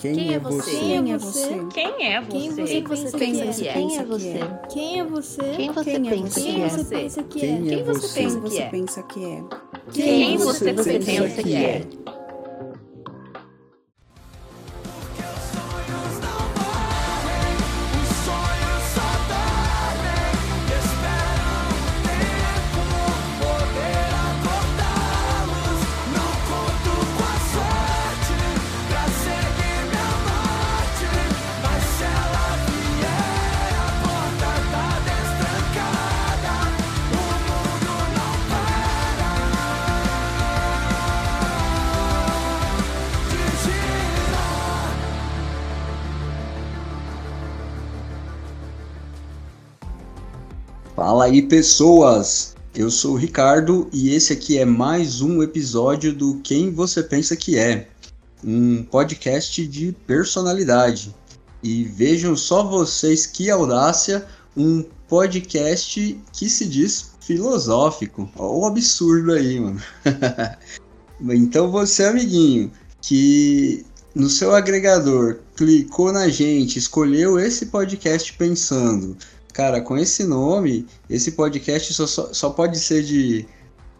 Quem, é você? Quem é você? Quem é você? Quem você pensa Quem que você é? Quem é você? Quem é você? Quem você Quem é pensa que Quem é? você pensa que Quem é? é Quem você Quem é? pensa que é? Quem você pensa que é? Aí, pessoas! Eu sou o Ricardo e esse aqui é mais um episódio do Quem Você Pensa Que É, um podcast de personalidade. E vejam só vocês que audácia, um podcast que se diz filosófico. Olha o absurdo aí, mano. então você, amiguinho, que no seu agregador clicou na gente, escolheu esse podcast pensando Cara, com esse nome, esse podcast só, só, pode ser de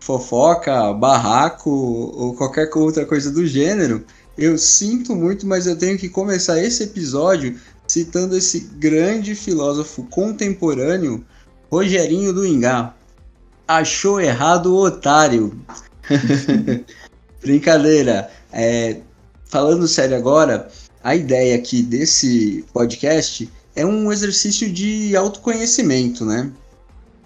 fofoca, barraco ou qualquer outra coisa do gênero. Eu sinto muito, mas eu tenho que começar esse episódio citando esse grande filósofo contemporâneo, Rogerinho do Ingá. Achou errado o otário. Brincadeira. É, falando sério agora, a ideia aqui desse podcast é um exercício de autoconhecimento, né?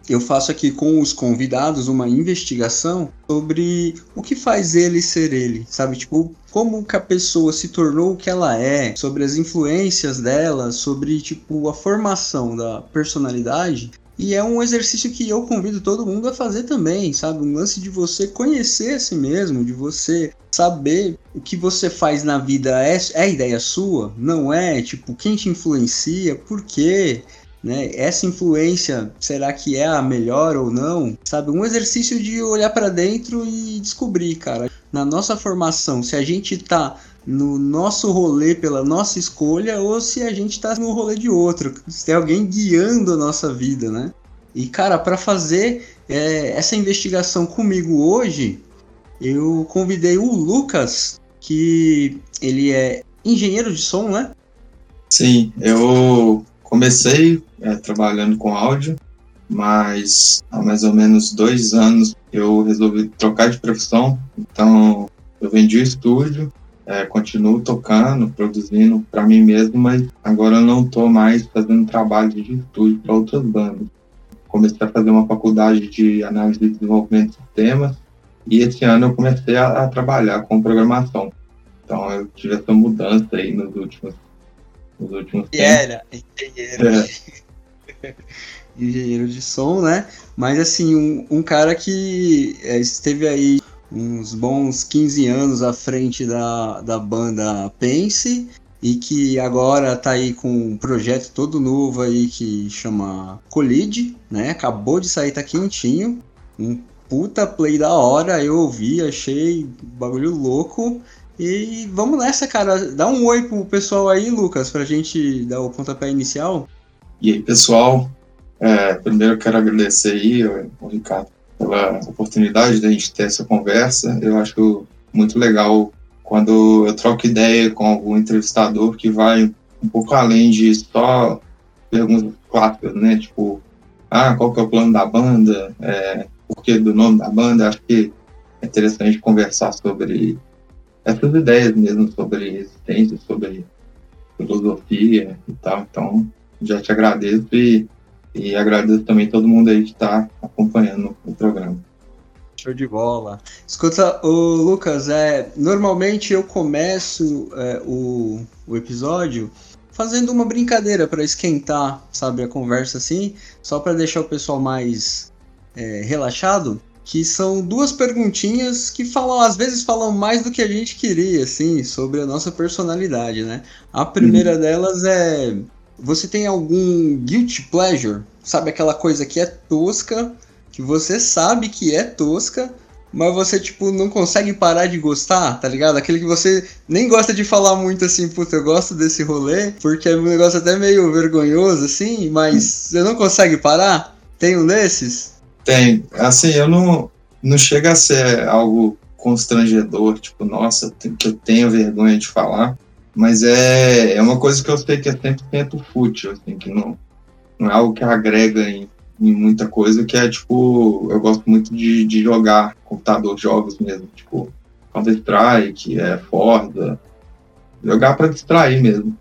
Eu faço aqui com os convidados uma investigação sobre o que faz ele ser ele, sabe? Tipo, como que a pessoa se tornou o que ela é, sobre as influências dela, sobre, tipo, a formação da personalidade. E é um exercício que eu convido todo mundo a fazer também, sabe? Um lance de você conhecer a si mesmo, de você saber o que você faz na vida é, é ideia sua, não é? Tipo, quem te influencia, por quê? Né? Essa influência, será que é a melhor ou não? Sabe, um exercício de olhar para dentro e descobrir, cara. Na nossa formação, se a gente tá no nosso rolê pela nossa escolha ou se a gente tá no rolê de outro, se tem alguém guiando a nossa vida, né? E cara, para fazer é, essa investigação comigo hoje, eu convidei o Lucas, que ele é engenheiro de som, né? Sim, eu comecei é, trabalhando com áudio, mas há mais ou menos dois anos eu resolvi trocar de profissão, então eu vendi o estúdio, é, continuo tocando, produzindo para mim mesmo, mas agora eu não estou mais fazendo trabalho de estúdio para outras bandas. Comecei a fazer uma faculdade de análise e desenvolvimento de sistemas e esse ano eu comecei a, a trabalhar com programação. Então eu tive essa mudança aí nos últimos, nos últimos e era engenheiro. É. engenheiro de som, né? Mas assim, um, um cara que é, esteve aí uns bons 15 anos à frente da, da banda Pense e que agora tá aí com um projeto todo novo aí que chama Colide, né? Acabou de sair, tá quentinho. Um puta play da hora, eu ouvi, achei bagulho louco. E vamos nessa, cara. Dá um oi pro pessoal aí, Lucas, pra gente dar o pontapé inicial. E aí, pessoal, é, primeiro eu quero agradecer aí, o Ricardo, pela oportunidade da gente ter essa conversa. Eu acho muito legal quando eu troco ideia com algum entrevistador que vai um pouco além de só perguntas clássicas, né? Tipo, ah, qual que é o plano da banda? É, porquê do nome da banda? Acho que é interessante conversar sobre essas ideias mesmo, sobre existência, sobre filosofia e tal. Então, já te agradeço e, e agradeço também todo mundo aí que está acompanhando o programa. Show de bola. Escuta, o Lucas, é, normalmente eu começo é, o, o episódio fazendo uma brincadeira para esquentar, sabe, a conversa assim, só para deixar o pessoal mais é, relaxado, que são duas perguntinhas que falam, às vezes falam mais do que a gente queria, assim, sobre a nossa personalidade, né? A primeira uhum. delas é, você tem algum guilty pleasure? Sabe aquela coisa que é tosca, que você sabe que é tosca, mas você, tipo, não consegue parar de gostar, tá ligado? Aquele que você nem gosta de falar muito assim, puta, eu gosto desse rolê, porque é um negócio até meio vergonhoso, assim, mas você não consegue parar? Tem um desses? Tem. Assim, eu não. Não chega a ser algo constrangedor, tipo, nossa, que eu tenho vergonha de falar. Mas é, é uma coisa que eu sei que é 100% fútil, assim, que não, não é algo que agrega em, em muita coisa, que é tipo, eu gosto muito de, de jogar computador, jogos mesmo, tipo, Counter-Strike, é, Forza, jogar para distrair mesmo.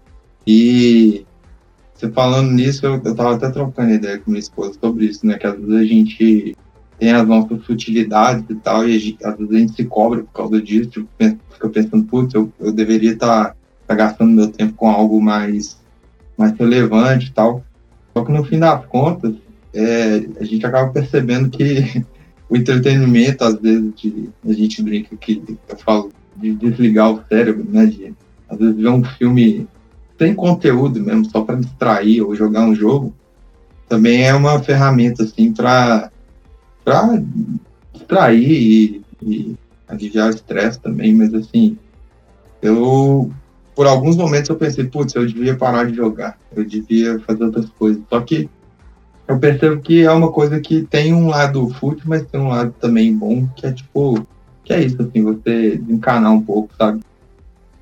E você falando nisso, eu, eu tava até trocando ideia com minha esposa sobre isso, né, que às vezes a gente tem as nossas futilidades e tal, e gente, às vezes a gente se cobra por causa disso, tipo, fica pensando, putz, eu, eu deveria estar tá, tá gastando meu tempo com algo mais, mais relevante e tal. Só que no fim das contas, é, a gente acaba percebendo que o entretenimento, às vezes, de, a gente brinca que eu falo de desligar o cérebro, né? De, às vezes ver um filme sem conteúdo mesmo, só para distrair ou jogar um jogo, também é uma ferramenta assim para para distrair e, e aliviar o estresse também, mas assim, eu por alguns momentos eu pensei, putz, eu devia parar de jogar, eu devia fazer outras coisas. Só que eu percebo que é uma coisa que tem um lado fútil, mas tem um lado também bom, que é tipo, que é isso, assim, você desencanar um pouco, sabe?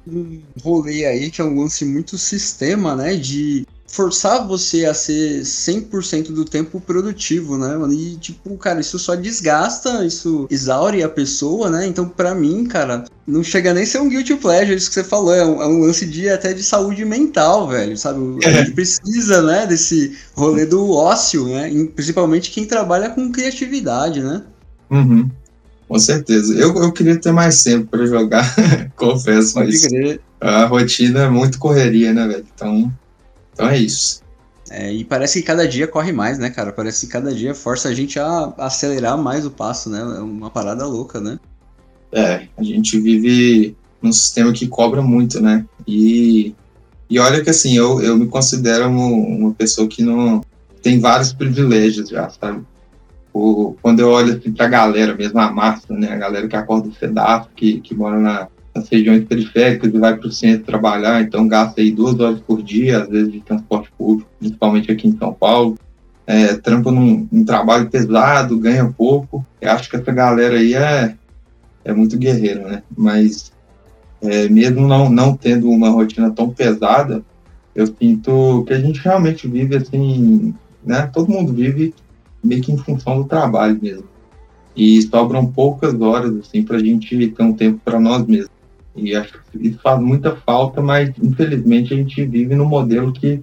Um rolê aí que é um lance muito sistema, né, de forçar você a ser 100% do tempo produtivo, né, mano? E, tipo, cara, isso só desgasta, isso exaure a pessoa, né? Então, para mim, cara, não chega nem a ser um guilty pleasure, isso que você falou, é um, é um lance de até de saúde mental, velho, sabe? A é. gente precisa, né, desse rolê do ócio, né? Principalmente quem trabalha com criatividade, né? Uhum. Com certeza. Eu, eu queria ter mais tempo para jogar, confesso, Pode mas crer. a rotina é muito correria, né, velho? Então, então é isso. É, e parece que cada dia corre mais, né, cara? Parece que cada dia força a gente a acelerar mais o passo, né? É uma parada louca, né? É, a gente vive num sistema que cobra muito, né? E, e olha que assim, eu, eu me considero uma pessoa que não tem vários privilégios já, sabe? O, quando eu olho assim pra galera mesmo, a massa, né? A galera que acorda cedo, que, que mora na, nas regiões periféricas e vai para o centro trabalhar, então gasta aí duas horas por dia, às vezes, de transporte público, principalmente aqui em São Paulo. É, trampa num, num, trabalho pesado, ganha pouco. Eu acho que essa galera aí é, é muito guerreira, né? Mas é, mesmo não, não tendo uma rotina tão pesada, eu sinto que a gente realmente vive assim, né? Todo mundo vive meio que em função do trabalho mesmo. E sobram poucas horas assim para a gente ter um tempo para nós mesmos. E acho que isso faz muita falta, mas infelizmente a gente vive num modelo que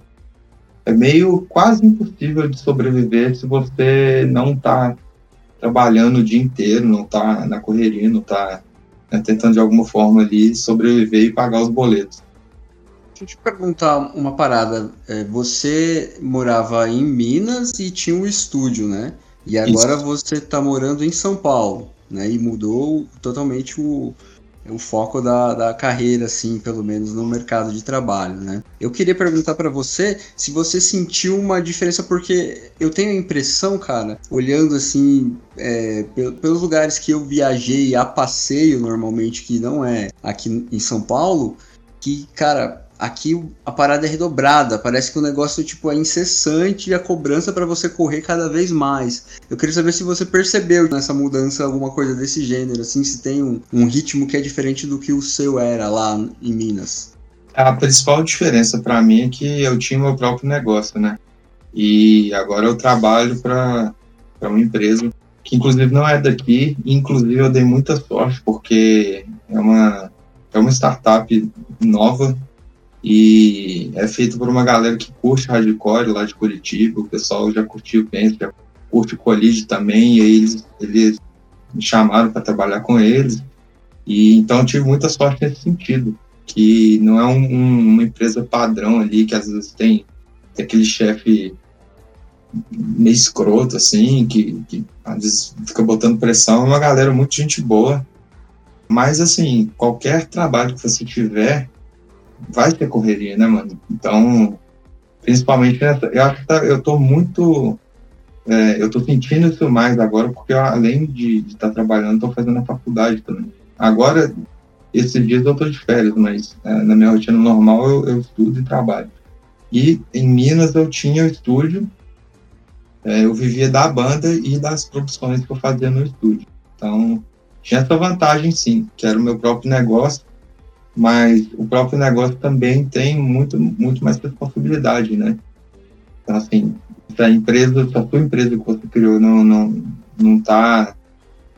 é meio quase impossível de sobreviver se você não está trabalhando o dia inteiro, não está na correria, não está né, tentando de alguma forma ali sobreviver e pagar os boletos. Deixa eu te perguntar uma parada. É, você morava em Minas e tinha um estúdio, né? E agora Isso. você está morando em São Paulo, né? E mudou totalmente o, o foco da, da carreira, assim, pelo menos no mercado de trabalho, né? Eu queria perguntar para você se você sentiu uma diferença, porque eu tenho a impressão, cara, olhando assim, é, pelos lugares que eu viajei a passeio normalmente, que não é aqui em São Paulo, que, cara, aqui a parada é redobrada, parece que o negócio tipo é incessante e a cobrança para você correr cada vez mais. Eu queria saber se você percebeu nessa mudança alguma coisa desse gênero, assim, se tem um, um ritmo que é diferente do que o seu era lá em Minas. A principal diferença para mim é que eu tinha meu próprio negócio, né? E agora eu trabalho para uma empresa que inclusive não é daqui, inclusive eu dei muita sorte porque é uma é uma startup nova e é feito por uma galera que curte hardcore lá de Curitiba. O pessoal já curtiu o Pence, já curte o Colide também. E aí eles, eles me chamaram para trabalhar com eles. E então tive muita sorte nesse sentido. Que não é um, um, uma empresa padrão ali, que às vezes tem, tem aquele chefe meio escroto, assim, que, que às vezes fica botando pressão. É uma galera muito gente boa. Mas, assim, qualquer trabalho que você tiver, vai ter correria, né, mano? Então, principalmente nessa, eu acho que tá, eu tô muito é, eu estou sentindo isso mais agora, porque eu, além de estar tá trabalhando, estou fazendo a faculdade também. Agora, esses dias eu estou de férias, mas é, na minha rotina normal eu, eu, estudo e trabalho. E em Minas eu tinha o estúdio, é, eu vivia da banda e das produções que eu fazia no estúdio. Então, tinha essa vantagem sim, que era o meu próprio negócio, mas o próprio negócio também tem muito, muito mais responsabilidade, né? Então, assim, se a empresa, se a sua empresa que você criou não não não está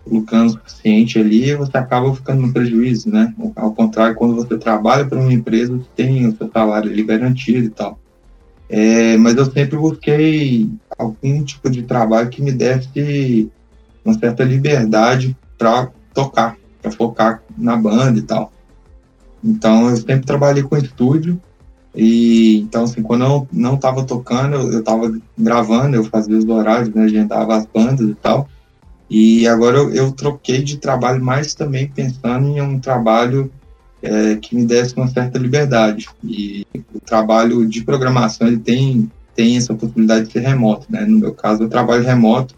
lucrando o suficiente ali, você acaba ficando no prejuízo, né? Ao contrário, quando você trabalha para uma empresa, você tem o seu salário ali garantido e tal. É, mas eu sempre busquei algum tipo de trabalho que me desse uma certa liberdade para tocar, para focar na banda e tal. Então eu sempre trabalhei com estúdio e então, assim, quando eu não estava tocando, eu estava gravando, eu fazia os horários, né, agendava as bandas e tal. E agora eu, eu troquei de trabalho mais também pensando em um trabalho é, que me desse uma certa liberdade. E o trabalho de programação ele tem, tem essa possibilidade de ser remoto, né? No meu caso, eu trabalho remoto,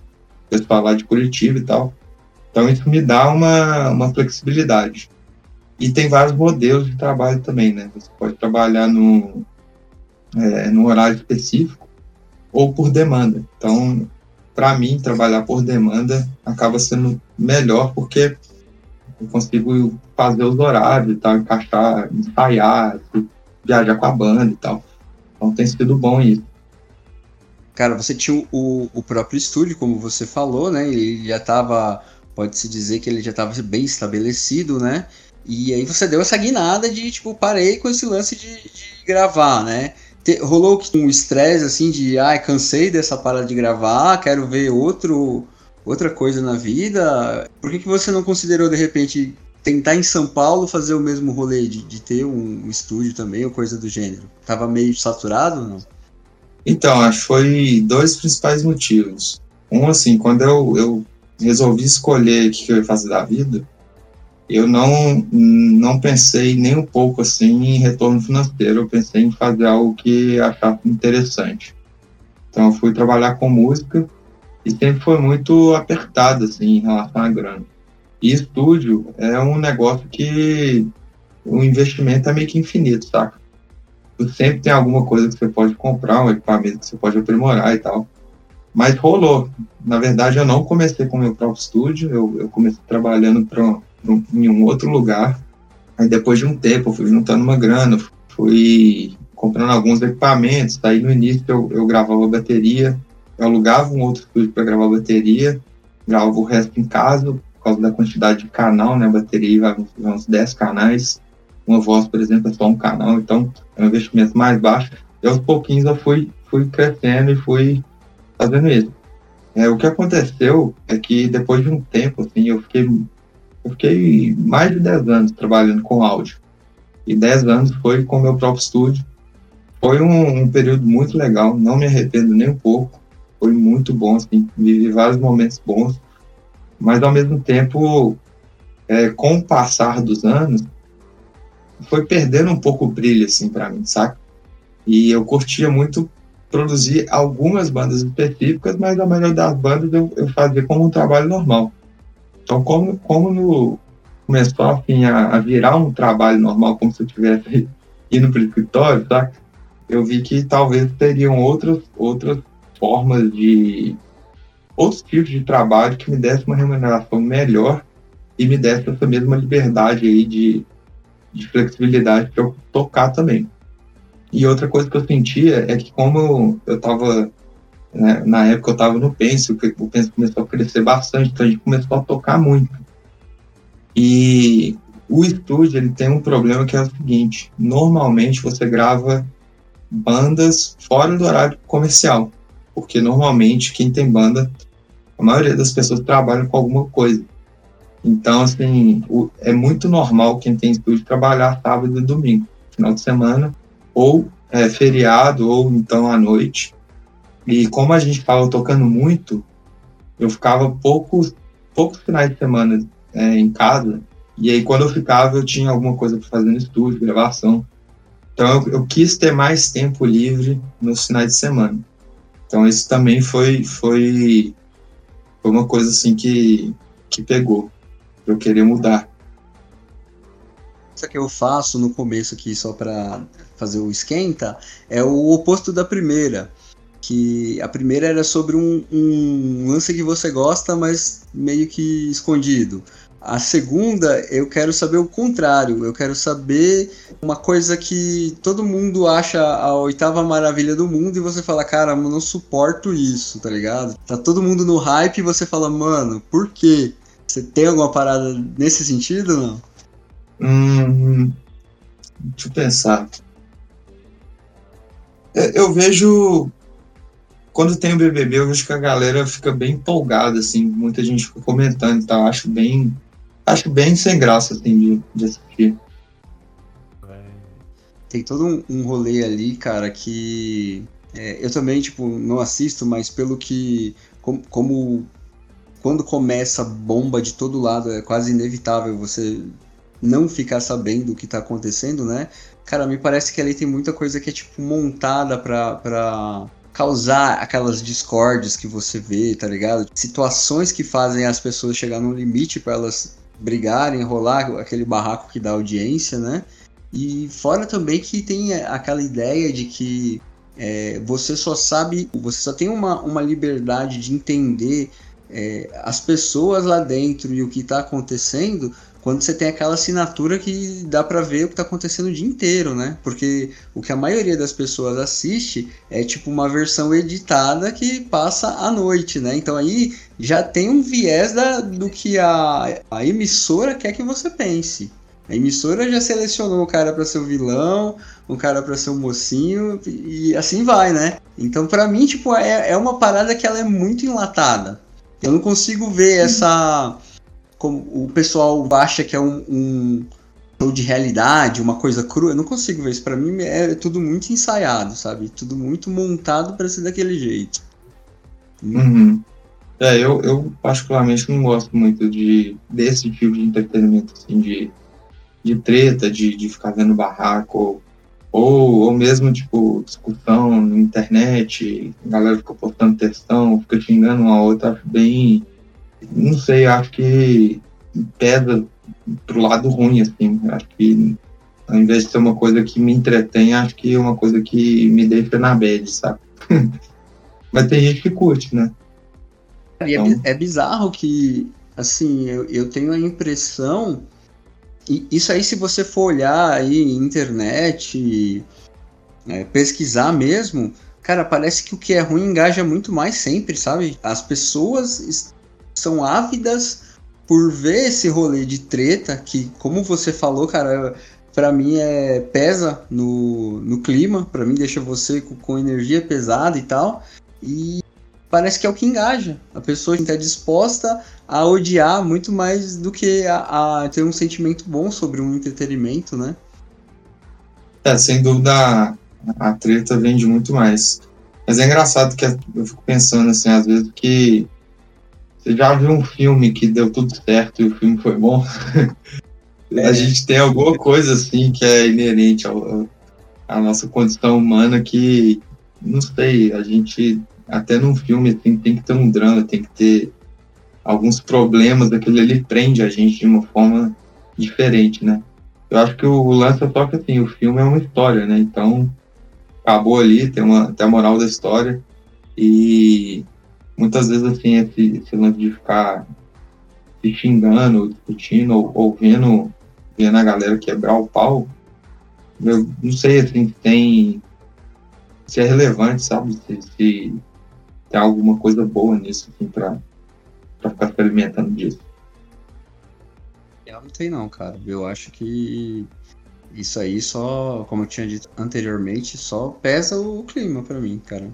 eu falar de Curitiba e tal. Então isso me dá uma, uma flexibilidade. E tem vários modelos de trabalho também, né? Você pode trabalhar no, é, no horário específico ou por demanda. Então, para mim, trabalhar por demanda acaba sendo melhor porque eu consigo fazer os horários e tal, encaixar, ensaiar, viajar com a banda e tal. Então tem sido bom isso. Cara, você tinha o, o próprio estúdio, como você falou, né? Ele já estava, pode-se dizer que ele já estava bem estabelecido, né? E aí você deu essa guinada de, tipo, parei com esse lance de, de gravar, né? Te, rolou um estresse, assim, de, ai, ah, cansei dessa parada de gravar, quero ver outro, outra coisa na vida. Por que, que você não considerou, de repente, tentar em São Paulo fazer o mesmo rolê de, de ter um, estúdio também, ou coisa do gênero? Tava meio saturado ou não? Então, acho que foi dois principais motivos. Um, assim, quando eu, eu resolvi escolher o que eu ia fazer da vida, eu não, não pensei nem um pouco assim em retorno financeiro, eu pensei em fazer algo que achasse interessante. Então eu fui trabalhar com música e sempre foi muito apertado assim em relação à grana. E estúdio é um negócio que o investimento é meio que infinito, saca? sempre tem alguma coisa que você pode comprar, um equipamento que você pode aprimorar e tal. Mas rolou. Na verdade, eu não comecei com o meu próprio estúdio, eu, eu comecei trabalhando para em um outro lugar. Aí depois de um tempo eu fui juntando uma grana, fui comprando alguns equipamentos. Aí no início eu, eu gravava bateria, eu alugava um outro estúdio para gravar bateria, gravava o resto em casa, por causa da quantidade de canal, né? A bateria vai uns 10 canais. Uma voz, por exemplo, é só um canal, então é um investimento mais baixo. E aos pouquinhos eu fui, fui crescendo e fui fazendo isso. É, o que aconteceu é que depois de um tempo, assim, eu fiquei eu fiquei mais de 10 anos trabalhando com áudio. E 10 anos foi com meu próprio estúdio. Foi um, um, período muito legal, não me arrependo nem um pouco. Foi muito bom, assim, vivi vários momentos bons. Mas, ao mesmo tempo, é, com o passar dos anos, foi perdendo um pouco o brilho, assim, para mim, saca? E eu curtia muito produzir algumas bandas específicas, mas a maioria das bandas eu, eu fazia como um trabalho normal. Então, como, como no, começou assim, a, a, virar um trabalho normal, como se eu tivesse indo para o escritório, tá? eu vi que talvez teriam outras, outras formas de. outros tipos de trabalho que me desse uma remuneração melhor e me desse essa mesma liberdade aí de, de flexibilidade para eu tocar também. E outra coisa que eu sentia é que como eu estava né? Na época eu estava no Pense, o Pense começou a crescer bastante, então a gente começou a tocar muito. E o estúdio ele tem um problema que é o seguinte: normalmente você grava bandas fora do horário comercial, porque normalmente quem tem banda, a maioria das pessoas trabalham com alguma coisa. Então, assim, o, é muito normal quem tem estúdio trabalhar sábado e domingo, final de semana, ou é, feriado, ou então à noite. E como a gente estava tocando muito, eu ficava poucos, poucos finais de semana é, em casa. E aí, quando eu ficava, eu tinha alguma coisa para fazer no estúdio, gravação. Então, eu, eu, quis ter mais tempo livre nos finais de semana. Então isso também foi, foi, foi uma coisa assim que, que pegou, eu querer mudar. Isso que eu faço no começo aqui, só para fazer o esquenta, é o oposto da primeira. Que a primeira era sobre um, um lance que você gosta, mas meio que escondido. A segunda, eu quero saber o contrário. Eu quero saber uma coisa que todo mundo acha a oitava maravilha do mundo e você fala, cara, eu não suporto isso, tá ligado? Tá todo mundo no hype e você fala, mano, por quê? Você tem alguma parada nesse sentido não? Hum, deixa eu pensar. É, eu vejo. Quando tem o BBB, eu vejo que a galera fica bem empolgada, assim. Muita gente fica comentando e tal. Acho bem acho bem sem graça, assim, de, de assistir. Tem todo um, um rolê ali, cara, que é, eu também, tipo, não assisto, mas pelo que. Como, como quando começa bomba de todo lado, é quase inevitável você não ficar sabendo o que tá acontecendo, né? Cara, me parece que ali tem muita coisa que é, tipo, montada pra. pra causar aquelas discórdias que você vê, tá ligado? Situações que fazem as pessoas chegar no limite para elas brigarem, enrolar aquele barraco que dá audiência, né? E fora também que tem aquela ideia de que é, você só sabe, você só tem uma, uma liberdade de entender é, as pessoas lá dentro e o que está acontecendo quando você tem aquela assinatura que dá para ver o que está acontecendo o dia inteiro, né? Porque o que a maioria das pessoas assiste é tipo uma versão editada que passa à noite, né? Então aí já tem um viés da, do que a, a emissora quer que você pense. A emissora já selecionou o cara para ser o vilão, o cara para ser o mocinho e assim vai, né? Então para mim, tipo, é, é uma parada que ela é muito enlatada. Eu não consigo ver essa como o pessoal acha que é um, um show de realidade, uma coisa crua. Eu não consigo ver isso. Para mim é tudo muito ensaiado, sabe? Tudo muito montado para ser daquele jeito. Uhum. É, eu, eu particularmente não gosto muito de desse tipo de entretenimento, assim, de, de treta, de, de ficar vendo barraco, ou, ou mesmo, tipo, discussão na internet, a galera fica postando textão, fica xingando uma outra, bem não sei, acho que pesa pro lado ruim, assim. Acho que ao invés de ser uma coisa que me entretém, acho que é uma coisa que me deixa na bad, sabe? Mas tem gente que curte, né? É então... É bizarro que, assim, eu, eu tenho a impressão. E isso aí, se você for olhar aí internet, é, pesquisar mesmo, cara, parece que o que é ruim engaja muito mais sempre, sabe? As pessoas são ávidas por ver esse rolê de treta, que, como você falou, cara, para mim é pesa no, no clima, para mim deixa você com, com, energia pesada e tal. E parece que é o que engaja. A pessoa está disposta a odiar muito mais do que a, a, ter um sentimento bom sobre um entretenimento, né? É, sem dúvida a, treta vende muito mais. Mas é engraçado que eu fico pensando assim, às vezes, que você já viu um filme que deu tudo certo e o filme foi bom? É. A gente tem alguma coisa assim que é inerente ao, à nossa condição humana que, não sei, a gente, até num filme assim, tem que ter um drama, tem que ter alguns problemas, aquilo ali prende a gente de uma forma diferente, né? Eu acho que o lance é só que assim, o filme é uma história, né? Então, acabou ali, tem, uma, tem a moral da história. E muitas vezes assim esse, esse lance de ficar se xingando, discutindo, ou, ou vendo, vendo a galera quebrar o pau, eu não sei assim se tem se é relevante, sabe? Se, se tem alguma coisa boa nisso, assim, pra, pra ficar se alimentando disso. Eu não tem não, cara. Eu acho que isso aí só, como eu tinha dito anteriormente, só pesa o clima para mim, cara.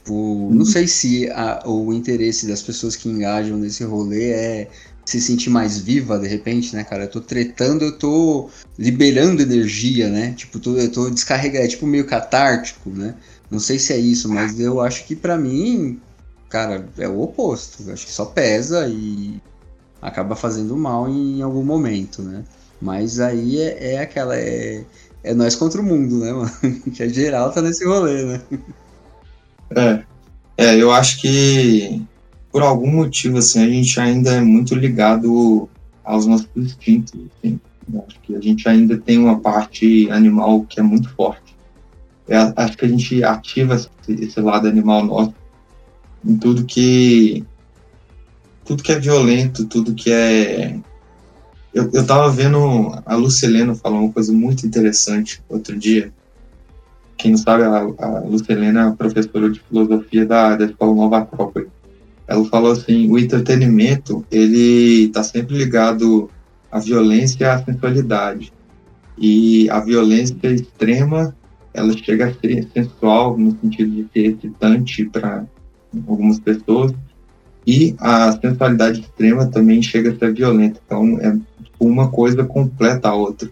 Tipo, não sei se a, o interesse das pessoas que engajam nesse rolê é se sentir mais viva de repente, né, cara? Eu tô tretando, eu tô liberando energia, né? Tipo, tô, eu tô descarregando, é tipo meio catártico, né? Não sei se é isso, mas eu acho que para mim, cara, é o oposto. Eu acho que só pesa e acaba fazendo mal em algum momento, né? Mas aí é, é aquela. É, é nós contra o mundo, né, mano? Que a geral tá nesse rolê, né? É. É, eu acho que por algum motivo, assim, a gente ainda é muito ligado aos nossos instintos, assim. Eu acho que a gente ainda tem uma parte animal que é muito forte. É, acho que a gente ativa esse, lado animal nosso em tudo que tudo que é violento, tudo que é eu, eu tava vendo a Lucilena falar uma coisa muito interessante outro dia. Quem não sabe, a, a é professora de filosofia da, da Escola Nova Acrópole. Ela falou assim, o entretenimento, ele tá sempre ligado à violência e à sensualidade. E a violência extrema, ela chega a ser sensual no sentido de ser excitante para algumas pessoas, e a sensualidade extrema também chega a ser violenta. Então, é uma coisa completa a outra.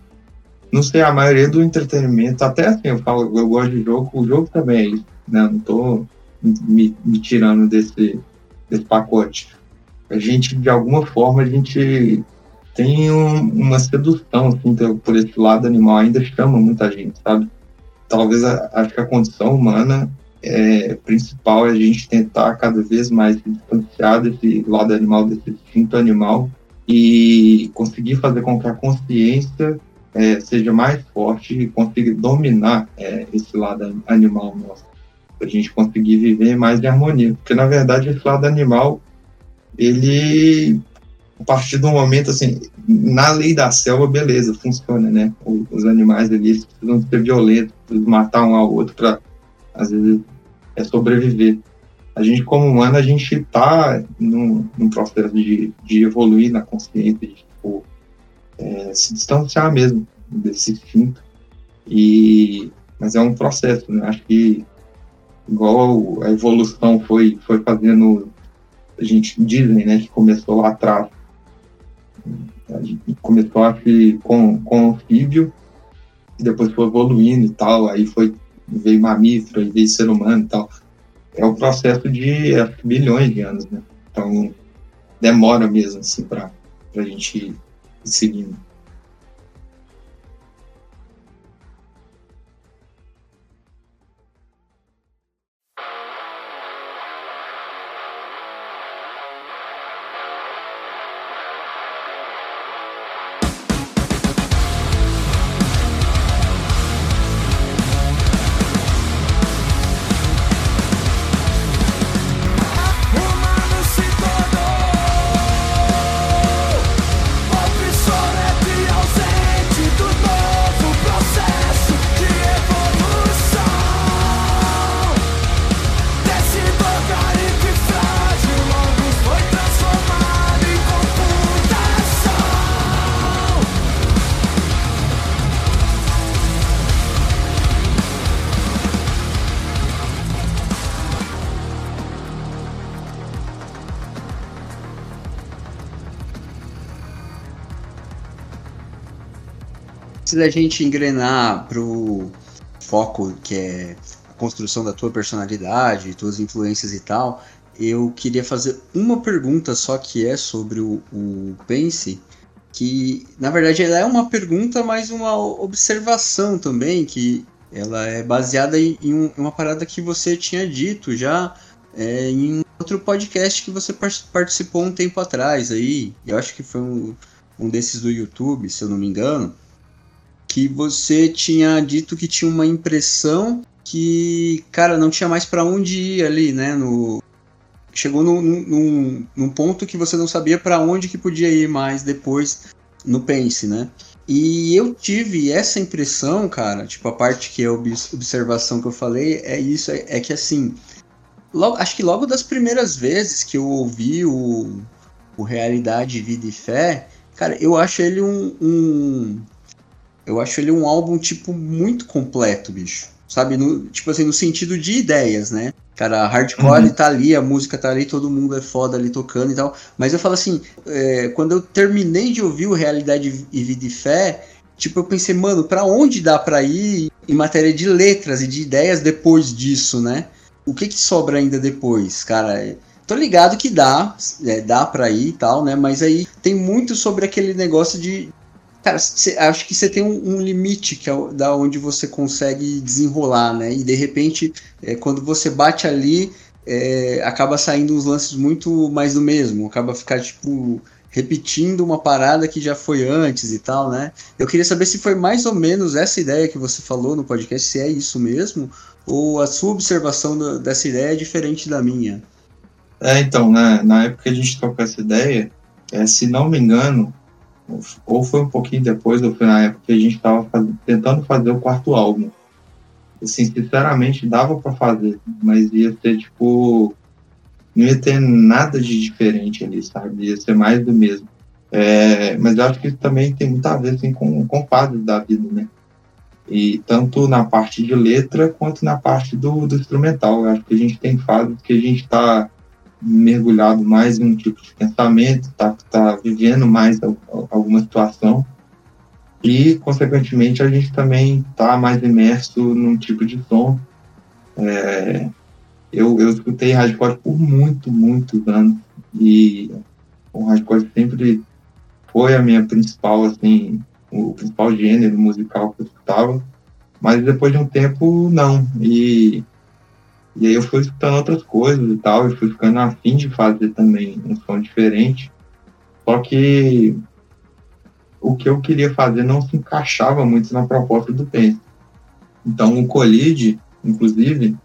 Não sei, a maioria do entretenimento, até assim, eu falo, eu gosto de jogo, o jogo também né? Não tô me, me tirando desse, desse pacote. A gente, de alguma forma, a gente tem um, uma sedução, assim, por esse lado animal, ainda chama muita gente, sabe? Talvez, a, acho que a condição humana é, principal é a gente tentar cada vez mais se distanciar desse lado animal, desse instinto animal, e conseguir fazer com que a consciência é, seja mais forte e consiga dominar é, esse lado animal nosso, para a gente conseguir viver mais em harmonia. Porque, na verdade, esse lado animal, ele, a partir do momento, assim, na lei da selva, beleza, funciona, né? Os animais ali precisam ser violentos, precisam matar um ao outro para, às vezes, é sobreviver a gente, como humano, a gente está num, num, processo de, de evoluir na consciência, de tipo, é, se distanciar mesmo desse instinto. E, mas é um processo, né? Acho que igual a evolução foi, foi fazendo, a gente dizem, né, que começou lá atrás. A gente começou aqui com, com anfíbio, e depois foi evoluindo e tal, aí foi veio mamífero, aí veio ser humano e tal é o processo de milhões de anos, né? Então demora mesmo assim para a gente ir antes da gente engrenar pro foco que é a construção da tua personalidade, tuas influências e tal, eu queria fazer uma pergunta só que é sobre o, o Pense, que na verdade ela é uma pergunta, mas uma observação também, que ela é baseada em, em uma parada que você tinha dito já é, em outro podcast que você participou um tempo atrás aí. Eu acho que foi um, um desses do YouTube, se eu não me engano que você tinha dito que tinha uma impressão que, cara, não tinha mais para onde ir ali, né? No, chegou num, num, num ponto que você não sabia para onde que podia ir mais depois no Pense, né? E eu tive essa impressão, cara, tipo, a parte que é observação que eu falei é isso, é, é que assim, logo, acho que logo das primeiras vezes que eu ouvi o, o Realidade, Vida e Fé, cara, eu acho ele um, um eu acho ele um álbum, tipo, muito completo, bicho. Sabe? No, tipo assim, no sentido de ideias, né? Cara, a hardcore uhum. tá ali, a música tá ali, todo mundo é foda ali tocando e tal. Mas eu falo assim, é, quando eu terminei de ouvir o Realidade e Vida e Fé, tipo, eu pensei, mano, pra onde dá pra ir em matéria de letras e de ideias depois disso, né? O que que sobra ainda depois, cara? Tô ligado que dá, é, dá pra ir e tal, né? Mas aí tem muito sobre aquele negócio de, Cara, cê, acho que você tem um, um, limite que é da onde você consegue desenrolar, né? E de repente, é, quando você bate ali, é, acaba saindo uns lances muito mais do mesmo, acaba ficar tipo repetindo uma parada que já foi antes e tal, né? Eu queria saber se foi mais ou menos essa ideia que você falou no podcast, se é isso mesmo, ou a sua observação do, dessa ideia é diferente da minha. É, então, né, na época que a gente trocou essa ideia, é, se não me engano, ou foi um pouquinho depois, ou foi na época que a gente estava tentando fazer o quarto álbum. Assim, sinceramente, dava para fazer, mas ia ser tipo. Não ia ter nada de diferente ali, sabe? Ia ser mais do mesmo. É, mas eu acho que isso também tem muito a ver assim, com, com fases da vida, né? E tanto na parte de letra quanto na parte do, do instrumental. Eu acho que a gente tem fases que a gente está mergulhado mais em um tipo de pensamento, tá, tá vivendo mais alguma situação e, consequentemente, a gente também está mais imerso num tipo de som. É, eu, eu escutei hardcore por muito, muitos anos e o hardcore sempre foi a minha principal, assim, o principal gênero musical que eu escutava, mas depois de um tempo, não. E e aí eu fui escutando outras coisas e tal, e fui ficando afim de fazer também um som diferente. Só que o que eu queria fazer não se encaixava muito na proposta do Pense. Então o Colide, inclusive,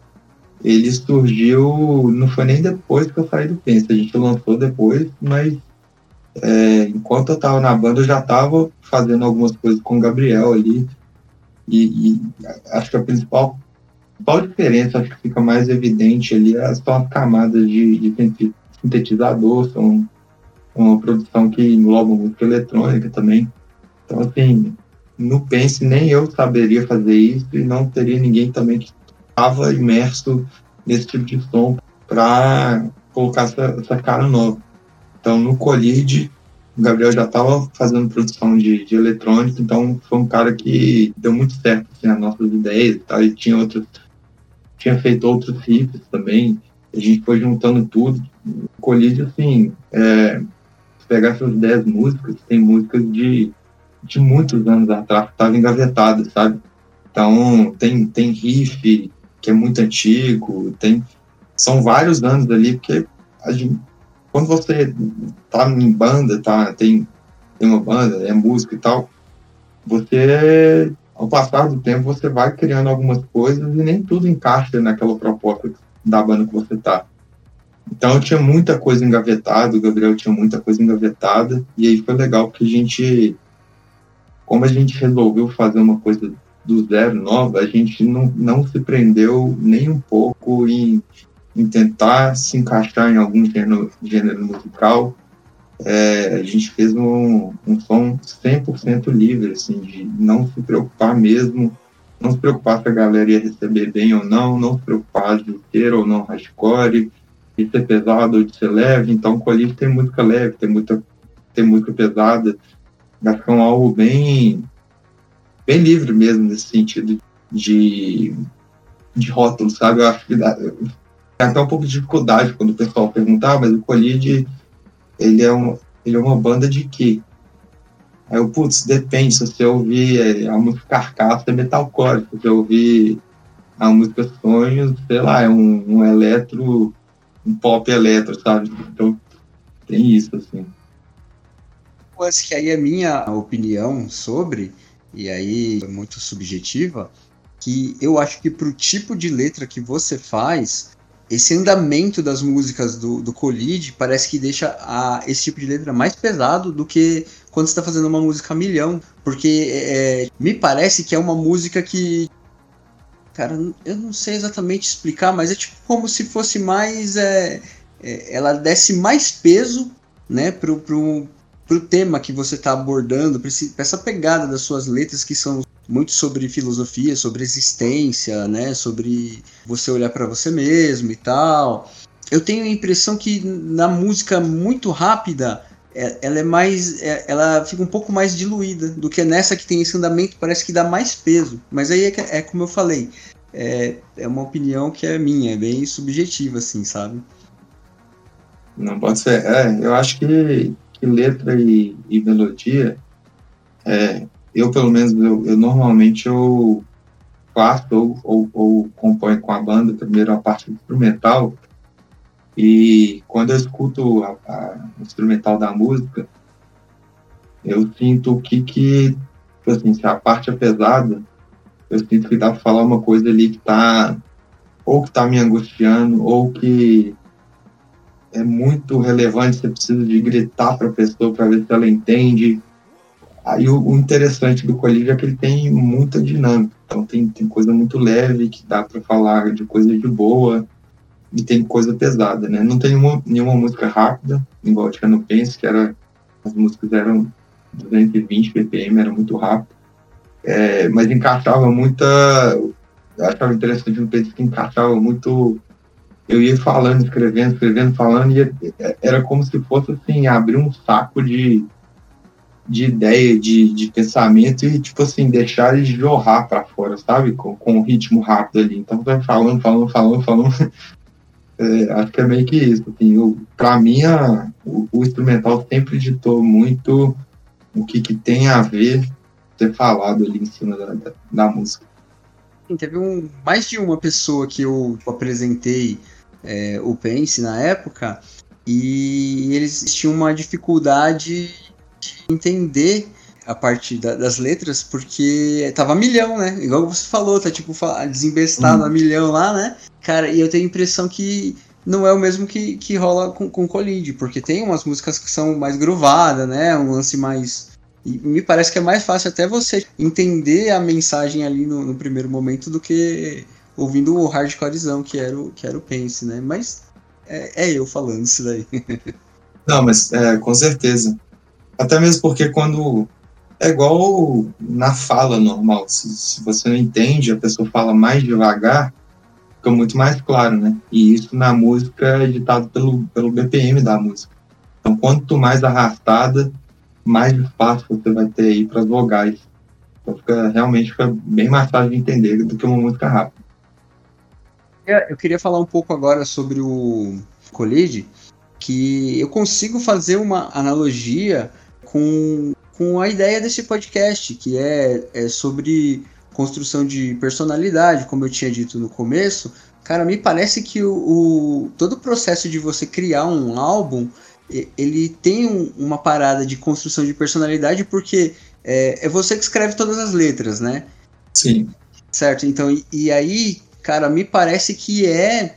ele surgiu, não foi nem depois que eu saí do Pense, a gente lançou depois, mas é, enquanto eu estava na banda eu já estava fazendo algumas coisas com o Gabriel ali, e, e acho que a principal qual diferença acho que fica mais evidente ali são as camadas de, de sintetizador, são uma produção que engloba música eletrônica também. Então, assim, no Pense nem eu saberia fazer isso e não teria ninguém também que estava imerso nesse tipo de som para colocar essa, essa, cara nova. Então, no Colide, o Gabriel já estava fazendo produção de, de eletrônica, então foi um cara que deu muito certo assim, as nossas ideias e tal, e tinha outras tinha feito outros riffs também, a gente foi juntando tudo. Colide, assim, é, se pegar essas 10 músicas, tem músicas de, de muitos anos atrás que estavam engavetadas, sabe? Então, tem, tem riff que é muito antigo, tem, são vários anos ali, porque gente, quando você tá em banda, tá, tem, tem uma banda, é música e tal, você ao passar do tempo, você vai criando algumas coisas e nem tudo encaixa naquela proposta da banda que você tá. Então, eu tinha muita coisa engavetada, o Gabriel tinha muita coisa engavetada, e aí foi legal porque a gente, como a gente resolveu fazer uma coisa do zero, nova, a gente não, não se prendeu nem um pouco em, em tentar se encaixar em algum gênero, gênero musical, é, a gente fez um, um som 100% livre, assim, de não se preocupar mesmo, não se preocupar se a galera ia receber bem ou não, não se preocupar de ter ou não hardcore, de ser pesado ou de ser leve. Então, com a tem música leve, tem muita, tem música pesada, vai ficar um álbum bem, bem livre mesmo, nesse sentido de, de rótulo, sabe? Eu acho que dá, até um pouco de dificuldade quando o pessoal perguntar, mas o Colide ele é, ele é uma banda de quê? Aí eu, putz, depende, se você ouvir é, a música Carcaça é metalcore, se você ouvir a música Sonhos, sei lá, é um, um eletro, um pop eletro, sabe? Então tem isso, assim. Mas que aí a minha opinião sobre, e aí é muito subjetiva, que eu acho que pro tipo de letra que você faz, esse andamento das músicas do, do Colide parece que deixa a, esse tipo de letra mais pesado do que quando você está fazendo uma música milhão. Porque é, me parece que é uma música que. Cara, eu não sei exatamente explicar, mas é tipo como se fosse mais. É, é, ela desse mais peso né, pro, pro, pro tema que você está abordando, para essa pegada das suas letras que são muito sobre filosofia, sobre existência, né, sobre você olhar para você mesmo e tal. Eu tenho a impressão que na música muito rápida é, ela é mais é, ela fica um pouco mais diluída do que nessa que tem esse andamento parece que dá mais peso. Mas aí é, é como eu falei é, é uma opinião que é minha é bem subjetiva assim sabe? Não pode ser. É eu acho que, que letra e, e melodia é, eu pelo menos eu, eu normalmente eu faço ou, ou, ou, componho com a banda primeiro a parte instrumental E quando eu escuto a, a instrumental da música, eu sinto que que, assim, se a parte é pesada, eu sinto que dá pra falar uma coisa ali que tá, ou que tá me angustiando, ou que é muito relevante, você precisa de gritar para a pessoa para ver se ela entende. Aí o, o, interessante do colírio é que ele tem muita dinâmica, então tem, tem coisa muito leve que dá para falar de coisa de boa e tem coisa pesada, né? Não tem uma, nenhuma música rápida, igual tinha no Pense, que era as músicas eram 220 ppm, era muito rápido, é, mas encaixava muita, eu achava interessante no Pense que encaixava muito eu ia falando, escrevendo, escrevendo, falando, e era como se fosse assim, abrir um saco de, de ideia, de, de pensamento e, tipo assim, deixar ele jorrar para fora, sabe? Com, com um ritmo rápido ali. Então, vai falando, falando, falando, falando. É, acho que é meio que isso. Assim, pra mim, a, o, o, instrumental sempre ditou muito o que, que tem a ver ser falado ali em cima da, da, da música. Teve um, mais de uma pessoa que eu apresentei é, o Pense na época, e eles tinham uma dificuldade de entender a parte da, das letras, porque tava milhão, né? Igual você falou, tá tipo desembestado uhum. a milhão lá, né? Cara, e eu tenho a impressão que não é o mesmo que, que rola com, com Colide, porque tem umas músicas que são mais groovadas, né? Um lance mais. E me parece que é mais fácil até você entender a mensagem ali no, no primeiro momento do que ouvindo o hardcorezão, que era o, que era o Pense, né? Mas é, é eu falando isso daí. Não, mas é, com certeza. Até mesmo porque quando. É igual na fala normal. Se, se você não entende, a pessoa fala mais devagar, fica muito mais claro, né? E isso na música é ditado pelo, pelo BPM da música. Então, quanto mais arrastada, mais espaço você vai ter aí para as vogais. Então, fica, realmente fica bem mais fácil de entender do que uma música rápida. Eu queria falar um pouco agora sobre o Colide, que eu consigo fazer uma analogia com, com a ideia desse podcast, que é, é sobre construção de personalidade, como eu tinha dito no começo. Cara, me parece que o, o todo o processo de você criar um álbum, ele tem um, uma parada de construção de personalidade, porque é, é você que escreve todas as letras, né? Sim. Certo, então, e, e aí cara, me parece que é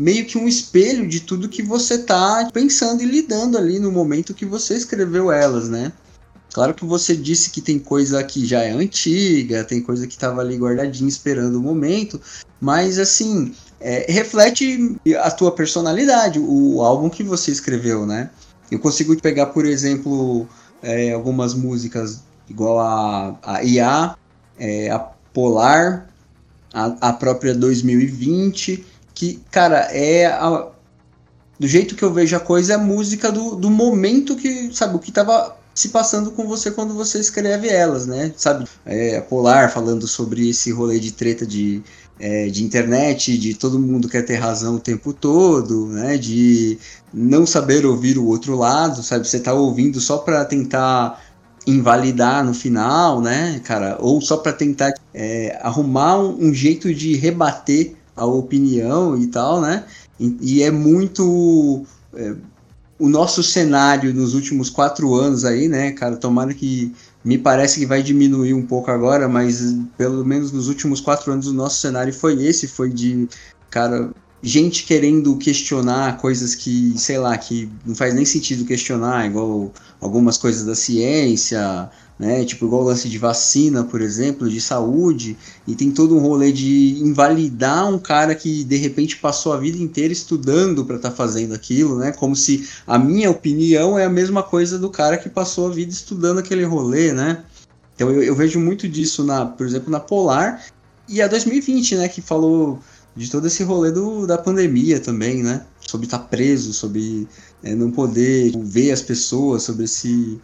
meio que um espelho de tudo que você tá pensando e lidando ali no momento que você escreveu elas, né? Claro que você disse que tem coisa que já é antiga, tem coisa que estava ali guardadinha esperando o momento, mas assim, é, reflete a tua personalidade, o álbum que você escreveu, né? Eu consigo pegar, por exemplo, é, algumas músicas igual a, a IA, é, a Polar, a, a própria 2020, que, cara, é a, do jeito que eu vejo a coisa, é a música do, do momento que, sabe, o que tava se passando com você quando você escreve elas, né? Sabe, é, Polar falando sobre esse rolê de treta de, é, de internet, de todo mundo quer ter razão o tempo todo, né? De não saber ouvir o outro lado, sabe? Você tá ouvindo só para tentar invalidar no final, né, cara? Ou só para tentar é, arrumar um, um, jeito de rebater a opinião e tal, né? E, e é muito é, o nosso cenário nos últimos quatro anos aí, né, cara? Tomara que me parece que vai diminuir um pouco agora, mas pelo menos nos últimos quatro anos o nosso cenário foi esse, foi de cara gente querendo questionar coisas que, sei lá, que não faz nem sentido questionar, igual algumas coisas da ciência, né? Tipo, igual o lance de vacina, por exemplo, de saúde, e tem todo um rolê de invalidar um cara que de repente passou a vida inteira estudando para estar tá fazendo aquilo, né? Como se a minha opinião é a mesma coisa do cara que passou a vida estudando aquele rolê, né? Então eu, eu vejo muito disso na, por exemplo, na Polar e a 2020, né, que falou de todo esse rolê do, da pandemia também, né? Sobre estar tá preso, sobre é, não poder ver as pessoas, sobre esse.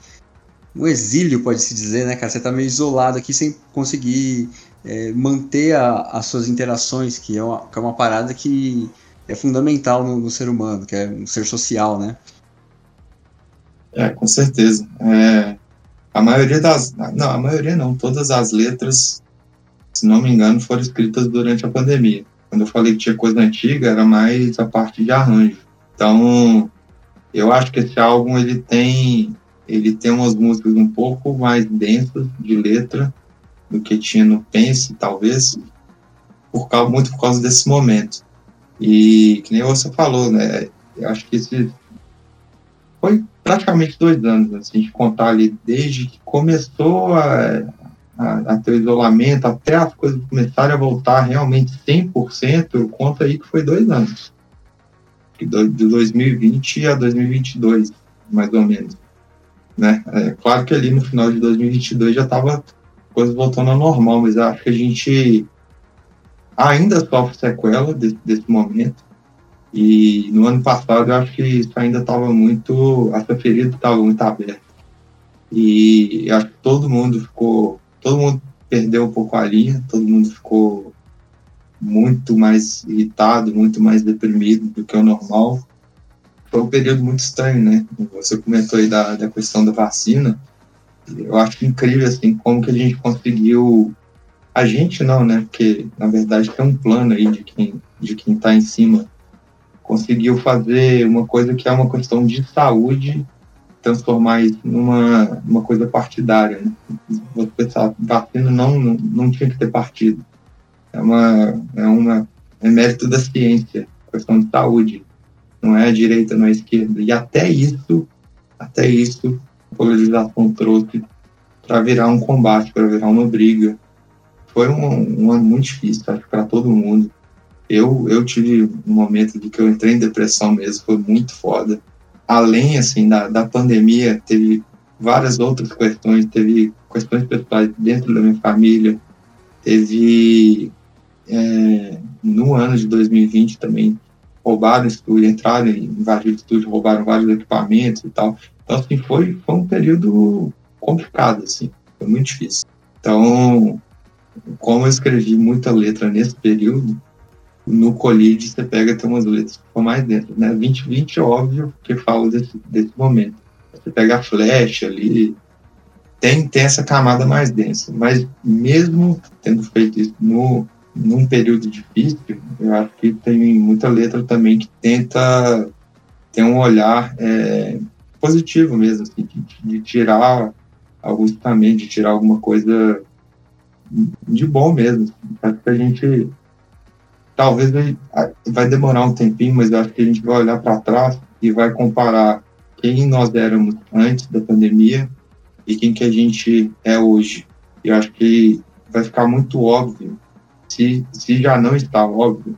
Um exílio, pode-se dizer, né, cara? Você tá meio isolado aqui sem conseguir é, manter a, as suas interações, que é, uma, que é uma parada que é fundamental no, no, ser humano, que é um ser social, né? É, com certeza. É, a maioria das. Não, a maioria não, todas as letras, se não me engano, foram escritas durante a pandemia. Quando eu falei que tinha coisa antiga, era mais a parte de arranjo. Então, eu acho que esse álbum ele tem ele tem umas músicas um pouco mais densas de letra do que tinha no Pense, talvez, por causa, muito por causa desse momento. E que nem você falou, né? Eu acho que esse foi praticamente dois anos, né, se a gente contar ali, desde que começou a, a, a ter isolamento, até as coisas começarem a voltar realmente 100%, eu conto aí que foi dois anos. De 2020 a 2022, mais ou menos. Né? É, claro que ali no final de 2022 já estava coisas voltando ao normal, mas acho que a gente ainda sofre sequela desse, desse momento. E no ano passado eu acho que isso ainda estava muito. Essa ferida estava muito aberta. E acho que todo mundo ficou. Todo mundo perdeu um pouco a linha, todo mundo ficou muito mais irritado, muito mais deprimido do que o normal. Foi um período muito estranho, né? Você comentou aí da, da questão da vacina. Eu acho incrível, assim, como que a gente conseguiu. A gente não, né? Porque, na verdade, tem um plano aí de quem de quem está em cima conseguiu fazer uma coisa que é uma questão de saúde, transformar isso numa, numa coisa partidária. Né? Você pensar, vacina não, não, não tinha que ter partido. É, uma, é, uma, é mérito da ciência, questão de saúde. Não é a direita, não é a esquerda. E até isso, até isso, a polarização trouxe para virar um combate, para virar uma briga. Foi um, um ano muito difícil, acho, para todo mundo eu, eu tive um momento de que eu entrei em depressão mesmo, foi muito foda. Além, assim, da, da pandemia, teve várias outras questões, teve questões pessoais dentro da minha família, teve é, no ano de 2020 também roubaram o estúdio, entraram, invadiram o estúdio, roubaram vários equipamentos e tal. Então, assim, foi, foi um período complicado, assim, foi muito difícil. Então, como eu escrevi muita letra nesse período, no colide você pega tem umas letras que ficam mais dentro, né? 2020 é óbvio que fala desse, desse momento. Você pega a flecha ali, tem, tem essa camada mais densa, mas mesmo tendo feito isso no, num período difícil, eu acho que tem muita letra também que tenta ter um olhar é, positivo mesmo, assim, de, de tirar algum também, de tirar alguma coisa de bom mesmo. Assim, para que a gente talvez vai demorar um tempinho, mas acho que a gente vai olhar para trás e vai comparar quem nós éramos antes da pandemia e quem que a gente é hoje. Eu acho que vai ficar muito óbvio, se, se já não está óbvio,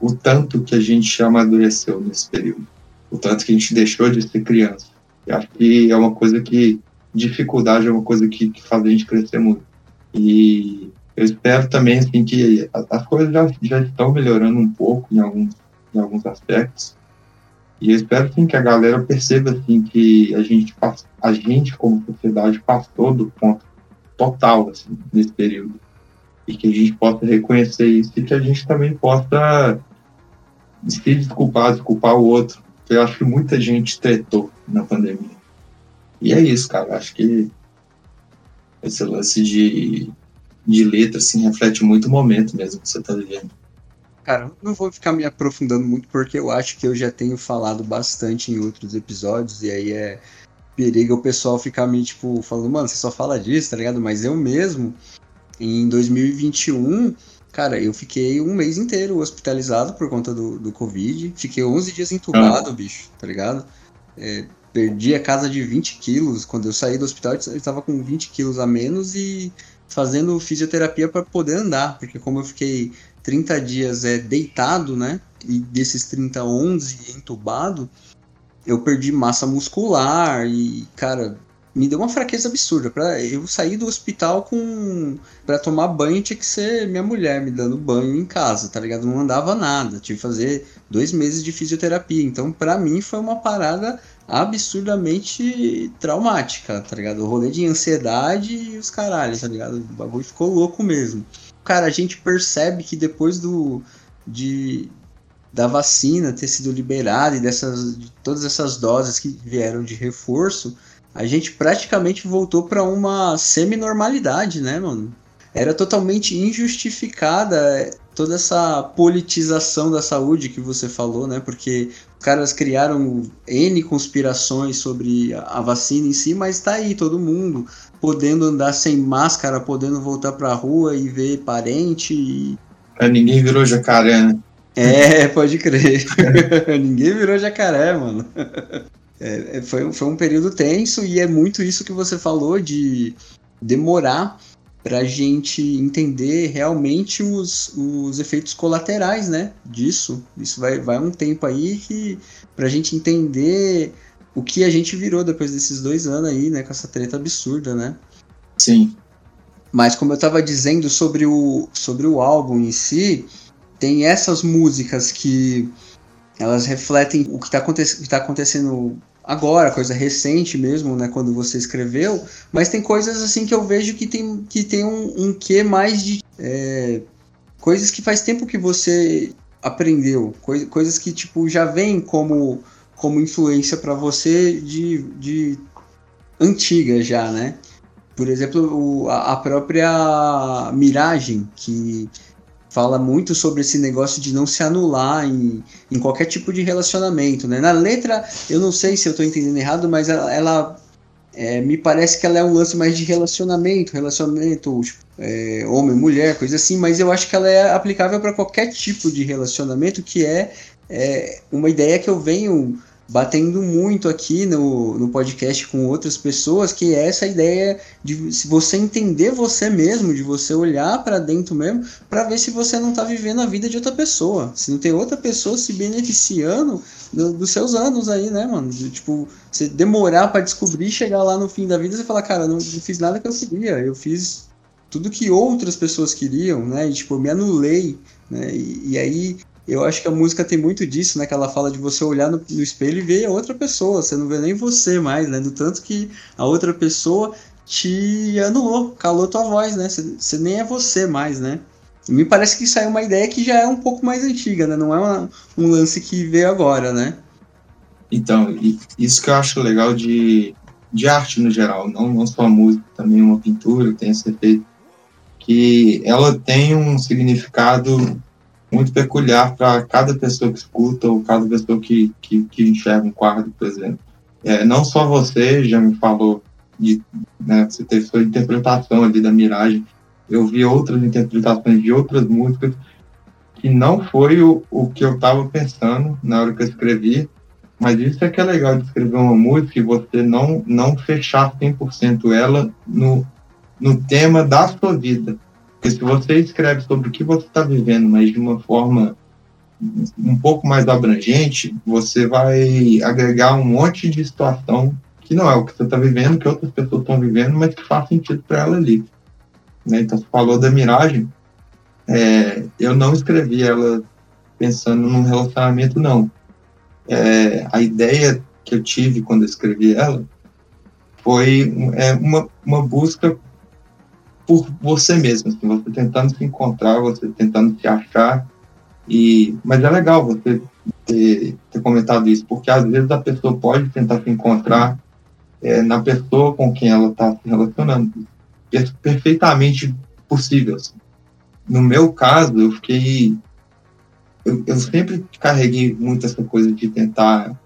o tanto que a gente amadureceu nesse período, o tanto que a gente deixou de ser criança. Eu acho que é uma coisa que dificuldade é uma coisa que, que faz a gente crescer muito. E eu espero também assim, que as coisas já, já estão melhorando um pouco em alguns, em alguns aspectos. E eu espero assim, que a galera perceba assim, que a gente, a gente, como sociedade, passou do ponto total assim, nesse período. E que a gente possa reconhecer isso e que a gente também possa se desculpar, desculpar o outro. Porque eu acho que muita gente tretou na pandemia. E é isso, cara. Acho que esse lance de de letra, assim, reflete muito o momento mesmo que você está vivendo. Cara, não vou ficar me aprofundando muito porque eu acho que eu já tenho falado bastante em outros episódios e aí é perigo o pessoal ficar me, tipo, falando, mano, você só fala disso, tá ligado? Mas eu mesmo, em 2021, cara, eu fiquei um mês inteiro hospitalizado por conta do, do Covid, fiquei 11 dias entubado, ah. bicho, tá ligado? É, perdi a casa de 20 quilos, quando eu saí do hospital eu tava com 20 quilos a menos e fazendo fisioterapia para poder andar, porque como eu fiquei 30 dias é deitado, né? E desses 30, 11 entubado, eu perdi massa muscular e, cara, me deu uma fraqueza absurda. Pra eu sair do hospital com. para tomar banho tinha que ser minha mulher me dando banho em casa, tá ligado? Não andava nada. Tive que fazer dois meses de fisioterapia. Então, para mim, foi uma parada absurdamente traumática, tá ligado? O rolê de ansiedade e os caralhos, tá ligado? O bagulho ficou louco mesmo. Cara, a gente percebe que depois do de da vacina ter sido liberada e dessas de todas essas doses que vieram de reforço, a gente praticamente voltou para uma semi-normalidade, né, mano? Era totalmente injustificada toda essa politização da saúde que você falou, né? Porque os caras criaram N conspirações sobre a vacina em si, mas tá aí todo mundo podendo andar sem máscara, podendo voltar pra rua e ver parente. E... É, ninguém virou jacaré, né? É, pode crer. ninguém virou jacaré, mano. É, é, foi, foi um período tenso e é muito isso que você falou de demorar para a gente entender realmente os, os efeitos colaterais, né, disso. Isso vai, vai um tempo aí que para a gente entender o que a gente virou depois desses dois anos aí, né, com essa treta absurda, né. Sim. Mas como eu estava dizendo sobre o, sobre o álbum em si, tem essas músicas que elas refletem o que está aconte tá acontecendo agora, coisa recente mesmo, né, quando você escreveu, mas tem coisas assim que eu vejo que tem, que tem um, um quê mais de é, coisas que faz tempo que você aprendeu, coi coisas que tipo já vem como como influência para você de, de antiga já, né? Por exemplo, o, a própria Miragem, que fala muito sobre esse negócio de não se anular em, em qualquer tipo de relacionamento, né? Na letra, eu não sei se eu estou entendendo errado, mas ela, ela é, me parece que ela é um lance mais de relacionamento, relacionamento é, homem, mulher, coisa assim, mas eu acho que ela é aplicável para qualquer tipo de relacionamento, que é, é uma ideia que eu venho batendo muito aqui no, no podcast com outras pessoas, que é essa ideia de se você entender você mesmo, de você olhar para dentro mesmo, para ver se você não está vivendo a vida de outra pessoa, se não tem outra pessoa se beneficiando do, dos seus anos aí, né, mano? De, tipo, você demorar para descobrir, chegar lá no fim da vida, você fala, cara, não, não fiz nada que eu queria, eu fiz tudo que outras pessoas queriam, né? E, tipo, eu me anulei, né? E, e aí eu acho que a música tem muito disso, né? Que ela fala de você olhar no, no, espelho e ver a outra pessoa. Você não vê nem você mais, né? Do tanto que a outra pessoa te anulou, calou tua voz, né? Você, nem é você mais, né? E me parece que aí é uma ideia que já é um pouco mais antiga, né? Não é uma, um lance que veio agora, né? Então, isso que eu acho legal de, de arte no geral, não, não só a música, também uma pintura tem esse efeito, que ela tem um significado muito peculiar para cada pessoa que escuta ou cada pessoa que, que, que enxerga um quadro, por exemplo. É, não só você já me falou de, né, você teve sua interpretação ali da miragem, eu vi outras interpretações de outras músicas que não foi o, o que eu estava pensando na hora que eu escrevi, mas isso é que é legal de escrever uma música e você não, não fechar 100% ela no, no tema da sua vida. Porque se você escreve sobre o que você está vivendo, mas de uma forma um pouco mais abrangente, você vai agregar um monte de situação que não é o que você está vivendo, que outras pessoas estão vivendo, mas que faz sentido para ela ali. Né? Então, você falou da miragem, é, eu não escrevi ela pensando num relacionamento, não. É, a ideia que eu tive quando eu escrevi ela foi é, uma, uma busca por você mesmo, assim, você tentando se encontrar, você tentando se achar. E, mas é legal você ter, ter comentado isso, porque às vezes a pessoa pode tentar se encontrar é, na pessoa com quem ela está se relacionando. É perfeitamente possível. Assim. No meu caso, eu fiquei. Eu, eu sempre carreguei muito essa coisa de tentar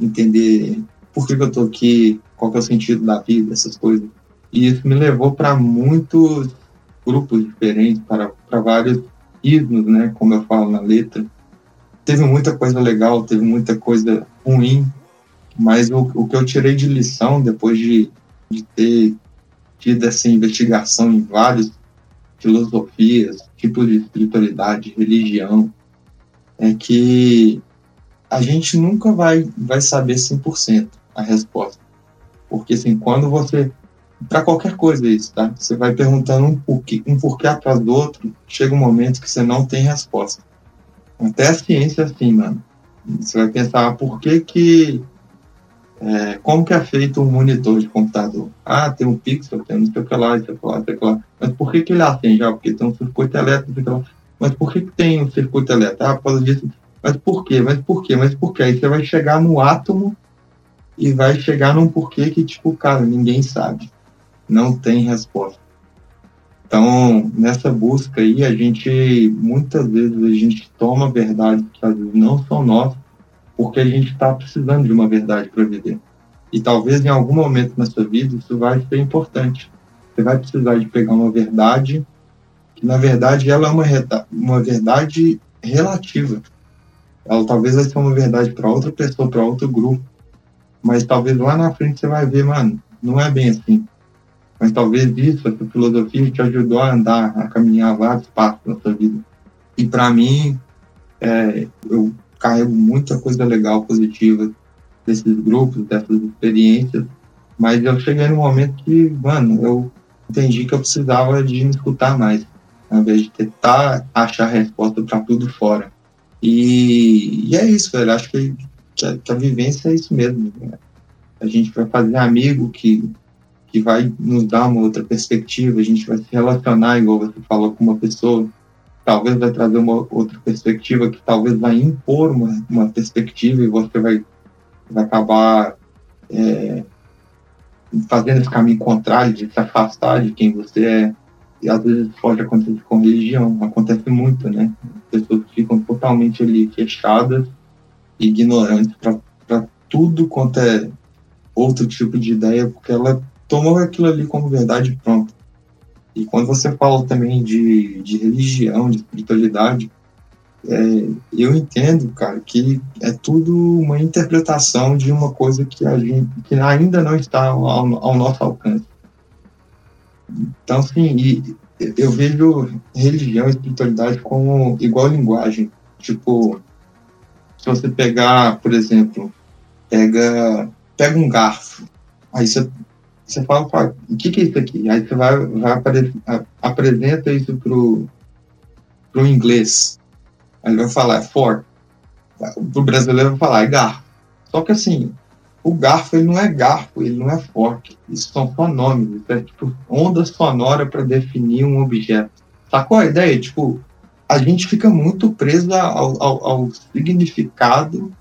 entender por que, que eu estou aqui, qual é o sentido da vida, essas coisas. E isso me levou para muitos grupos diferentes, para, vários ismos, né, como eu falo na letra. Teve muita coisa legal, teve muita coisa ruim, mas o, o que eu tirei de lição depois de, de ter tido essa investigação em várias filosofias, tipos de espiritualidade, religião, é que a gente nunca vai, vai saber 100% a resposta. Porque, assim, quando você para qualquer coisa isso, tá? Você vai perguntando um porquê, um porquê atrás do outro, chega um momento que você não tem resposta. Até a ciência é assim, mano. Você vai pensar ah, por que que é, como que é feito um monitor de computador? Ah, tem um pixel, tem não sei o que lá, sei lá, sei lá. Mas por que que ele acende? Ah, porque tem um circuito elétrico, sei lá. Mas por que que tem um circuito elétrico? Ah, por causa disso. Mas por quê? Mas por quê? Mas por quê? Aí você vai chegar no átomo e vai chegar num porquê que, tipo, cara, ninguém sabe não tem resposta. Então, nessa busca aí, a gente, muitas vezes, a gente toma verdades que às vezes não são nossas, porque a gente está precisando de uma verdade para viver. E talvez em algum momento na sua vida isso vai ser importante. Você vai precisar de pegar uma verdade, que na verdade ela é uma, uma verdade relativa. Ela talvez vai ser uma verdade para outra pessoa, para outro grupo, mas talvez lá na frente você vai ver, mano, não é bem assim. Mas talvez isso, essa filosofia, te ajudou a andar, a caminhar vários passos na sua vida. E para mim, é, eu carrego muita coisa legal, positiva desses grupos, dessas experiências, mas eu cheguei num momento que, mano, eu entendi que eu precisava de me escutar mais, ao invés de tentar achar resposta para tudo fora. E, e, é isso, velho. Acho que, que, a, que a vivência é isso mesmo. Né? A gente vai fazer amigo que, que vai nos dar uma outra perspectiva, a gente vai se relacionar, igual você falou, com uma pessoa, talvez vai trazer uma outra perspectiva, que talvez vai impor uma, uma perspectiva e você vai, vai acabar é, fazendo esse caminho contrário, de se afastar de quem você é. E às vezes pode acontecer com religião, acontece muito, né? As pessoas ficam totalmente ali fechadas, ignorantes para tudo quanto é outro tipo de ideia, porque ela tomou aquilo ali como verdade pronta. E quando você fala também de, de religião, de espiritualidade, é, eu entendo, cara, que é tudo uma interpretação de uma coisa que a gente que ainda não está ao, ao nosso alcance. Então, assim, eu vejo religião e espiritualidade como igual linguagem. Tipo, se você pegar, por exemplo, pega, pega um garfo, aí você, você fala, fala o que, que é isso aqui? Aí você vai, vai apare, apresenta isso pro, pro inglês. Aí ele vai falar, é fork. Pro brasileiro vai falar, é garfo. Só que assim, o garfo ele não é garfo, ele não é fork. Isso são isso é tipo onda sonora para definir um objeto. Sacou a ideia? Tipo, a gente fica muito preso ao, ao, ao, significado,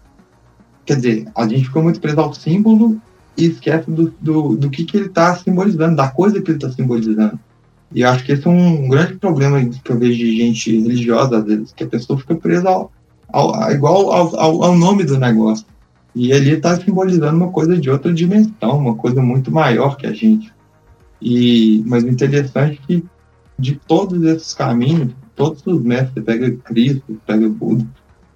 quer dizer, a gente fica muito preso ao símbolo e esquece do, do, do que, que ele está simbolizando, da coisa que ele está simbolizando. E eu acho que esse é um grande problema que eu vejo de gente religiosa, às vezes, que a pessoa fica presa ao, ao, igual ao, ao, nome do negócio. E ali está simbolizando uma coisa de outra dimensão, uma coisa muito maior que a gente. E, mas o interessante é que de todos esses caminhos, todos os mestres, pega Cristo, pega Buda,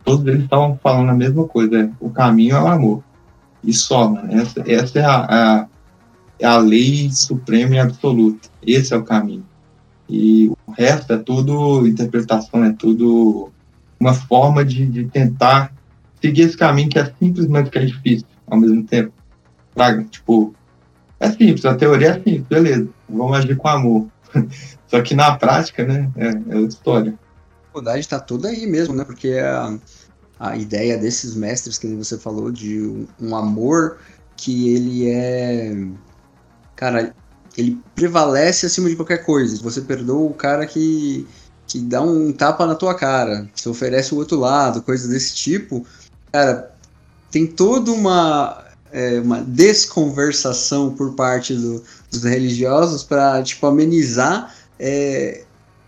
todos eles estavam falando a mesma coisa, é, o caminho é o amor. E só, essa, essa é a, a é a lei suprema e absoluta. Esse é o caminho. E o resto é tudo interpretação, é tudo uma forma de, de tentar seguir esse caminho que é simples, mas que é difícil ao mesmo tempo. Praga, tipo, é simples, a teoria é simples, beleza, vamos agir com amor. Só que na prática, né, é, é outra história. A dificuldade está toda aí mesmo, né, porque a, a ideia desses mestres que você falou de um, um amor que ele é cara, ele prevalece acima de qualquer coisa. Você perdoa o cara que, que dá um tapa na tua cara, que oferece o outro lado, coisas desse tipo. Cara, tem toda uma, é, uma desconversação por parte do, dos religiosos para tipo, amenizar é,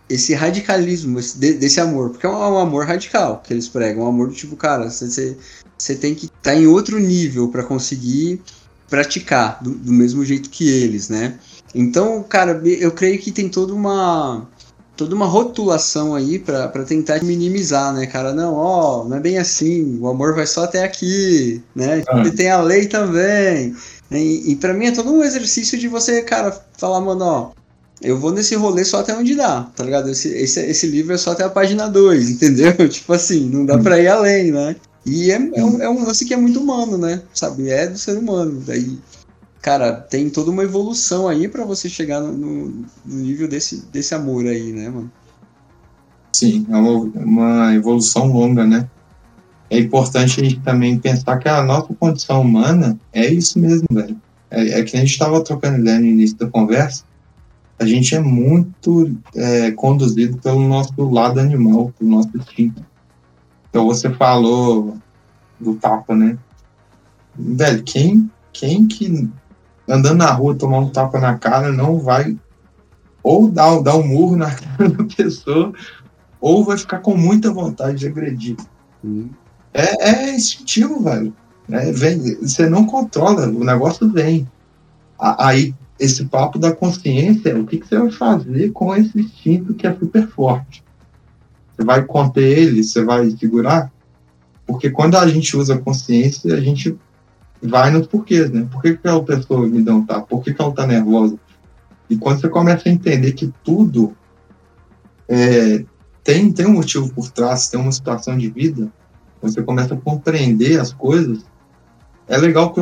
esse radicalismo esse, de, desse amor. Porque é um, um, amor radical que eles pregam. Um amor do tipo, cara, você, você tem que estar tá em outro nível para conseguir praticar do, do, mesmo jeito que eles, né? Então, cara, eu creio que tem toda uma toda uma rotulação aí para tentar minimizar, né, cara? Não, ó, não é bem assim. O amor vai só até aqui, né? Ah. E tem a lei também. E, e para mim é todo um exercício de você, cara, falar, mano, ó, eu vou nesse rolê só até onde dá, tá ligado? Esse, esse, esse livro é só até a página 2, entendeu? tipo assim, não dá pra ir além, né? E é, é, um, é um lance que é muito humano, né? Sabe? É do ser humano. Daí, cara, tem toda uma evolução aí para você chegar no, no, nível desse, desse amor aí, né, mano? Sim, é uma, uma evolução longa, né? É importante a gente também pensar que a nossa condição humana é isso mesmo, velho. É, é que a gente estava trocando ideia no início da conversa. A gente é muito é, conduzido pelo nosso lado animal, pelo nosso instinto. Então você falou do tapa, né? Velho, quem, quem que andando na rua tomar um tapa na cara não vai ou dar, dar um murro na cara da pessoa, ou vai ficar com muita vontade de agredir. Hum. É, é instintivo, velho. É, vem, você não controla, o negócio vem. Aí, esse papo da consciência, o que, que você vai fazer com esse instinto que é super forte? Você vai conter ele? Você vai segurar? Porque quando a gente usa a consciência, a gente vai nos porquês, né? Por que, que aquela pessoa me não tá? Por que, que ela tá nervosa? E quando você começa a entender que tudo é, tem, tem um motivo por trás, tem uma situação de vida, você começa a compreender as coisas, é legal que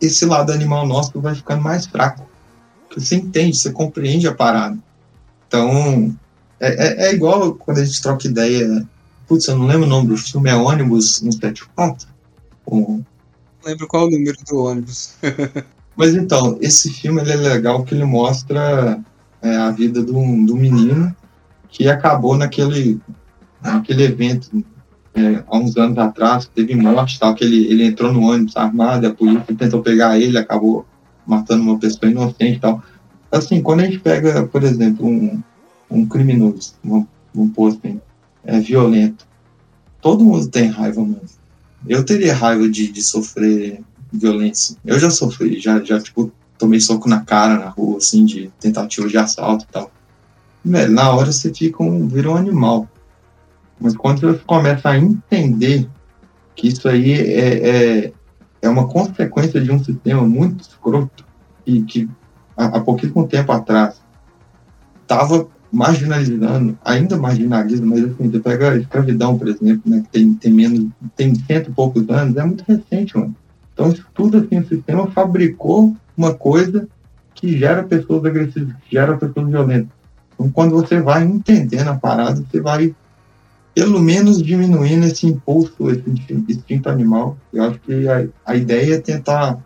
esse lado animal nosso vai ficando mais fraco. Porque você entende, você compreende a parada. Então, é, é, é igual quando a gente troca ideia. Putz, eu não lembro o nome do filme, é ônibus 174? Com, Não lembro qual o número do ônibus. Mas então, esse filme ele é legal que ele mostra é, a vida de um, de um menino que acabou naquele, naquele evento é, há uns anos atrás, teve morte tal, que ele, ele entrou no ônibus armado, a polícia tentou pegar ele, acabou matando uma pessoa inocente e tal. Assim, quando a gente pega, por exemplo, um, um criminoso, vamos pôr assim, é violento, todo mundo tem raiva, mano. Eu teria raiva de, de sofrer violência. Eu já sofri, já, já tipo, tomei soco na cara na rua, assim, de tentativa de assalto e tal. Velho, na hora você fica um, vira um animal. Mas quando você começa a entender que isso aí é, é, é uma consequência de um sistema muito escroto e que há, pouquíssimo tempo atrás estava marginalizando, ainda marginaliza, mas assim, você pega a escravidão, por exemplo, né, que tem, tem menos, tem cento e poucos anos, é muito recente, mano. Então, isso tudo assim, o sistema fabricou uma coisa que gera pessoas agressivas, que gera pessoas violentas. Então, quando você vai entendendo a parada, você vai, pelo menos, diminuindo esse impulso, esse instin- instinto animal. Eu acho que a, a ideia é tentar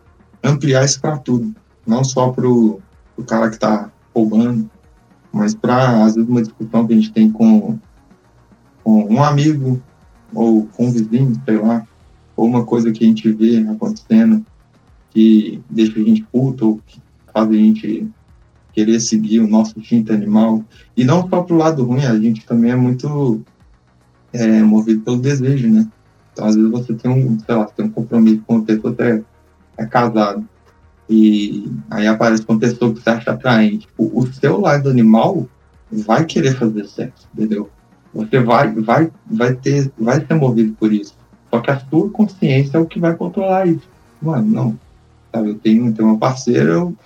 ampliar isso para tudo. Não só para o cara que está roubando, mas para, às vezes, uma discussão que a gente tem com, com um amigo ou com um vizinho, sei lá, ou uma coisa que a gente vê acontecendo que deixa a gente puto ou que faz a gente querer seguir o nosso instinto animal. E não só pro lado ruim, a gente também é muito é, movido pelo desejo, né? Então, às vezes você tem um, sei lá, tem um compromisso com uma pessoa que é, é casado. E aí aparece uma pessoa que você acha atraente. O, o seu lado animal vai querer fazer sexo, entendeu? Você vai, vai, vai ter, vai ser movido por isso. Só que a sua consciência é o que vai controlar isso. Mano, não. Sabe, eu tenho, tenho uma parceira, eu,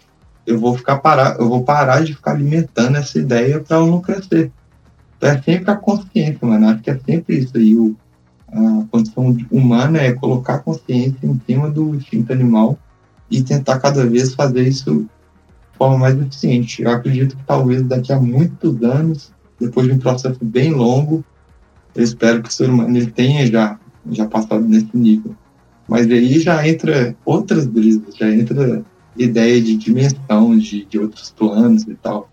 eu vou ficar parar, eu vou parar de ficar alimentando essa ideia para ela não crescer. Então é sempre a consciência, mano. Acho que é sempre isso aí. O, a condição humana é colocar a consciência em cima do instinto animal e tentar cada vez fazer isso de forma mais eficiente. Eu acredito que talvez daqui a muitos anos, depois de um processo bem longo, eu espero que o ser humano ele tenha já, já passado nesse nível. Mas aí já entra outras brisas, já entra ideia de dimensão, de, de outros planos e tal.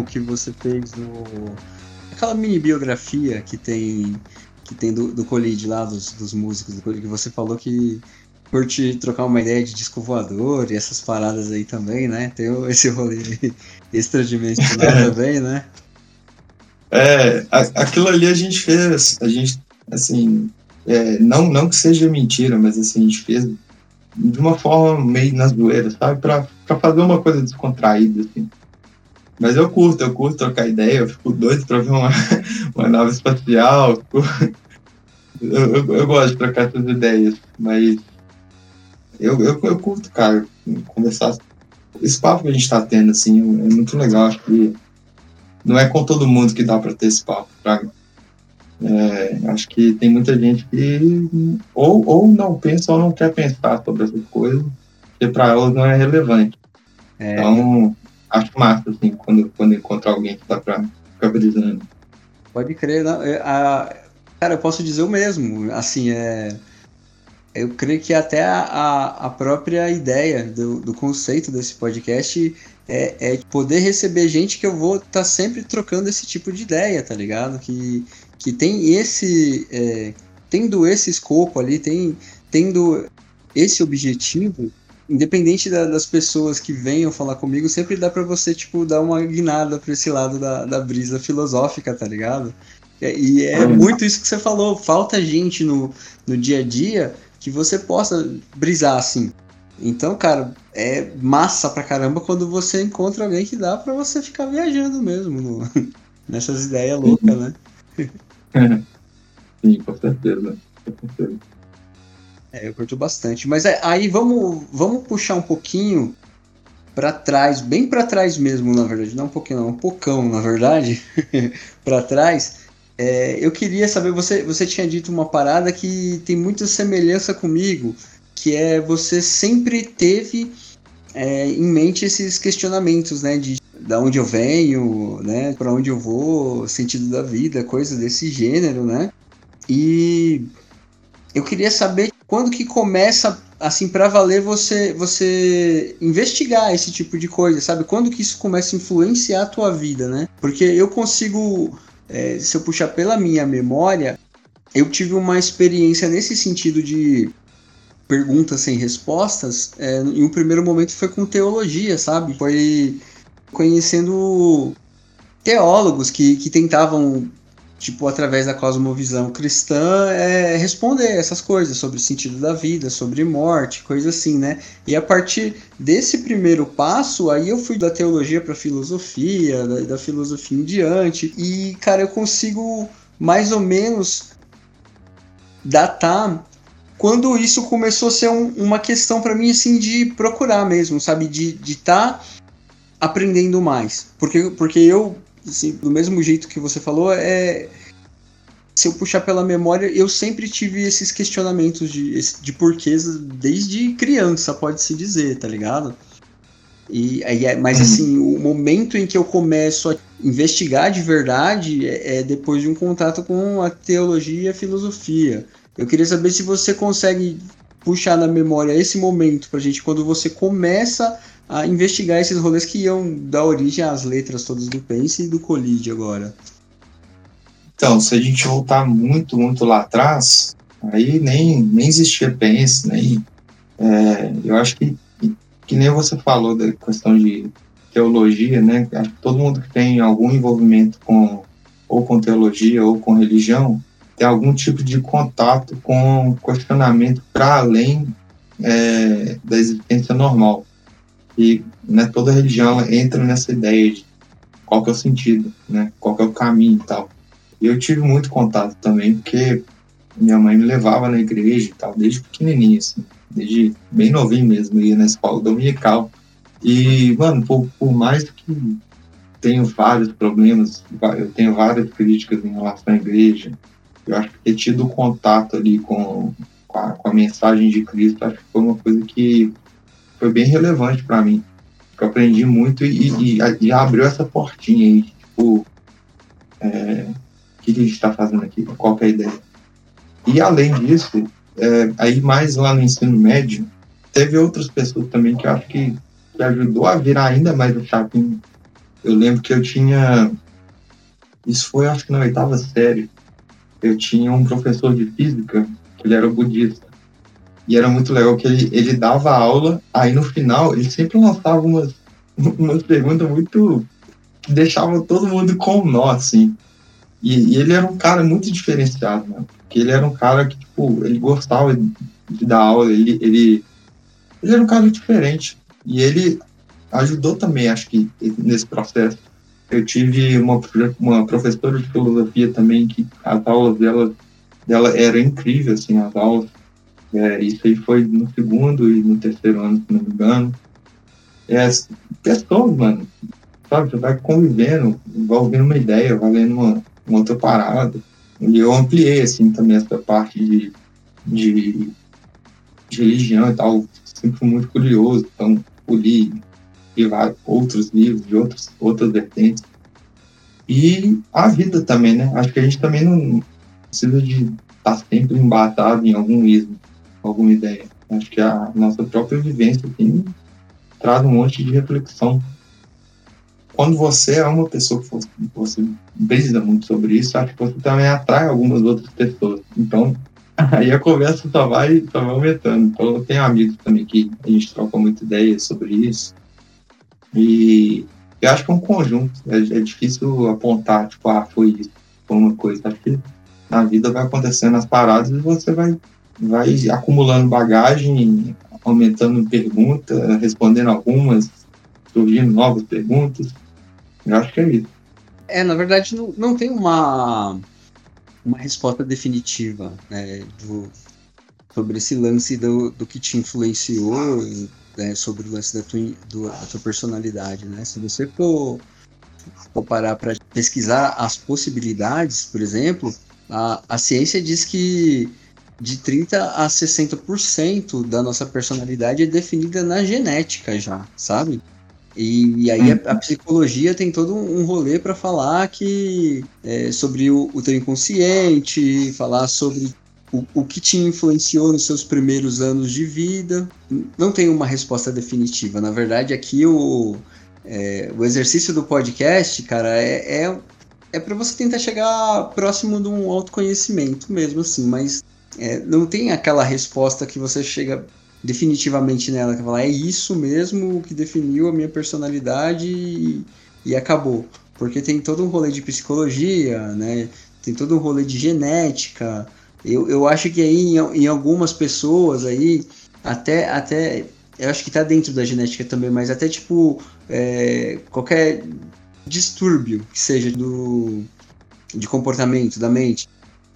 Resumo que você fez no. Aquela mini biografia que tem. Que tem do, do Colide lá, dos, dos músicos do Colide, que você falou que curte trocar uma ideia de disco voador e essas paradas aí também, né? Tem esse rolê extradimensional também, né? É, a- aquilo ali a gente fez, a gente, assim, é, não, não que seja mentira, mas assim, a gente fez de uma forma meio na zoeira, sabe? Pra, pra fazer uma coisa descontraída, assim. Mas eu curto, eu curto trocar ideia, eu fico doido pra ver uma, uma nave espacial. Eu, eu, eu gosto de trocar essas ideias, mas eu, eu, eu curto, cara, conversar. Esse papo que a gente tá tendo, assim, é muito legal, acho que não é com todo mundo que dá pra ter esse papo, fraga. É, acho que tem muita gente que ou, ou não pensa ou não quer pensar sobre essas coisas, porque para elas não é relevante. É. Então, acho massa, assim, quando, quando encontro alguém que tá pra ficar brisando. Pode crer, não, é, a, cara, eu posso dizer o mesmo, assim, é eu creio que até a, a própria ideia do, do conceito desse podcast é, é, poder receber gente que eu vou estar tá sempre trocando esse tipo de ideia, tá ligado? Que, que tem esse. É, tendo esse escopo ali, tem, tendo esse objetivo, independente da, das pessoas que venham falar comigo, sempre dá para você, tipo, dar uma guinada pra esse lado da, da brisa filosófica, tá ligado? E é uhum. muito isso que você falou, falta gente no, no dia a dia que você possa brisar assim. Então, cara, é massa pra caramba quando você encontra alguém que dá pra você ficar viajando mesmo no, nessas ideias loucas, né? Sim, com certeza. Com certeza. É, eu curto bastante. Mas é, aí vamos, vamos puxar um pouquinho para trás, bem para trás mesmo, na verdade. Não um pouquinho, não, um pocão, na verdade, para trás. É, eu queria saber, você, você tinha dito uma parada que tem muita semelhança comigo, que é você sempre teve é, em mente esses questionamentos, né, de da onde eu venho, né, para onde eu vou, sentido da vida, coisas desse gênero, né? E eu queria saber quando que começa assim para valer você você investigar esse tipo de coisa, sabe? Quando que isso começa a influenciar a tua vida, né? Porque eu consigo é, se eu puxar pela minha memória, eu tive uma experiência nesse sentido de perguntas sem respostas. É, em um primeiro momento foi com teologia, sabe? Foi conhecendo teólogos que, que tentavam tipo, através da cosmovisão cristã, é, responder essas coisas sobre o sentido da vida, sobre morte, coisa assim, né? E a partir desse primeiro passo, aí eu fui da teologia para filosofia, da, da filosofia em diante, e, cara, eu consigo mais ou menos datar quando isso começou a ser um, uma questão para mim, assim, de procurar mesmo, sabe? De estar de tá aprendendo mais. Porque, porque eu assim, do mesmo jeito que você falou, é se eu puxar pela memória, eu sempre tive esses questionamentos de, de porquês desde criança, pode-se dizer, tá ligado? E, é, mas uhum. assim, o momento em que eu começo a investigar de verdade é, é depois de um contato com a teologia e a filosofia. Eu queria saber se você consegue puxar na memória esse momento pra gente, quando você começa a investigar esses rolês que iam dar origem às letras todas do Pense e do Colide agora. Então, se a gente voltar muito, muito lá atrás, aí nem, nem existia Pense, nem. É, eu acho que, que nem você falou da questão de teologia, né? Todo mundo que tem algum envolvimento com ou com teologia ou com religião tem algum tipo de contato com questionamento para além é, da existência normal. E né, toda religião entra nessa ideia de qual que é o sentido, né? Qual que é o caminho e tal. E eu tive muito contato também, porque minha mãe me levava na igreja e tal, desde pequenininho, assim, desde bem novinho mesmo, ia na escola dominical. E, mano, por, por mais que tenho vários problemas, eu tenho várias críticas em relação à igreja, eu acho que ter tido contato ali com, com, a, com a mensagem de Cristo, acho que foi uma coisa que foi bem relevante para mim. Eu aprendi muito e, e, e, abriu essa portinha aí, tipo, é, o que, que a gente está fazendo aqui, qual é a ideia. E além disso, é, aí mais lá no ensino médio, teve outras pessoas também que eu acho que, que ajudou a virar ainda mais o chapinho. Eu lembro que eu tinha, isso foi acho que na oitava série, eu tinha um professor de física, ele era budista. E era muito legal que ele, ele dava aula, aí no final ele sempre lançava umas, umas perguntas muito. que deixavam todo mundo com nó, assim. E, e, ele era um cara muito diferenciado, né? Porque ele era um cara que, tipo, ele gostava de, dar aula, ele, ele, ele era um cara diferente. E ele ajudou também, acho que, nesse processo. Eu tive uma, uma professora de filosofia também, que as aulas dela, dela eram incríveis, assim, as aulas é, isso aí foi no segundo e no terceiro ano, se não me engano. É, pessoas, mano, sabe? Você vai convivendo, vai ouvindo uma ideia, vai lendo uma, uma outra parada. E eu ampliei, assim, também essa parte de, de, de religião e tal. Sempre muito curioso, então li, li vários outros livros de outros, outras vertentes. E a vida também, né? Acho que a gente também não precisa de estar tá sempre embatado em algum ismo, alguma ideia. Acho que a nossa própria vivência tem traz um monte de reflexão. Quando você é uma pessoa que você brisa muito sobre isso, acho que você também atrai algumas outras pessoas. Então, aí a conversa só vai, só vai aumentando. Então, eu tenho amigos também que a gente troca muita ideia sobre isso. E eu acho que é um conjunto. É, é difícil apontar, tipo, ah, foi isso, foi uma coisa. Acho que na vida vai acontecendo as paradas e você vai, vai acumulando bagagem, aumentando perguntas, respondendo algumas, surgindo novas perguntas. Eu acho que é isso. É, na verdade, não, não tem uma, uma resposta definitiva né, do, sobre esse lance do, do que te influenciou, né, sobre o lance da tua, do, da tua personalidade. Né? Se você for, for parar para pesquisar as possibilidades, por exemplo, a, a ciência diz que de 30 a 60% da nossa personalidade é definida na genética já, sabe? E, e aí a, a, uhum. psicologia tem todo um rolê para falar que é, sobre o, o teu inconsciente, falar sobre o, o que te influenciou nos seus primeiros anos de vida. Não tem uma resposta definitiva. Na verdade, aqui o, é, o exercício do podcast, cara, é, é, é para você tentar chegar próximo de um autoconhecimento mesmo, assim, mas é, não tem aquela resposta que você chega definitivamente nela, que fala, é isso mesmo que definiu a minha personalidade e, e acabou. Porque tem todo um rolê de psicologia, né? Tem todo um rolê de genética. Eu, eu acho que aí em, em algumas pessoas aí, até, até eu acho que tá dentro da genética também, mas até tipo é, qualquer distúrbio que seja do de comportamento da mente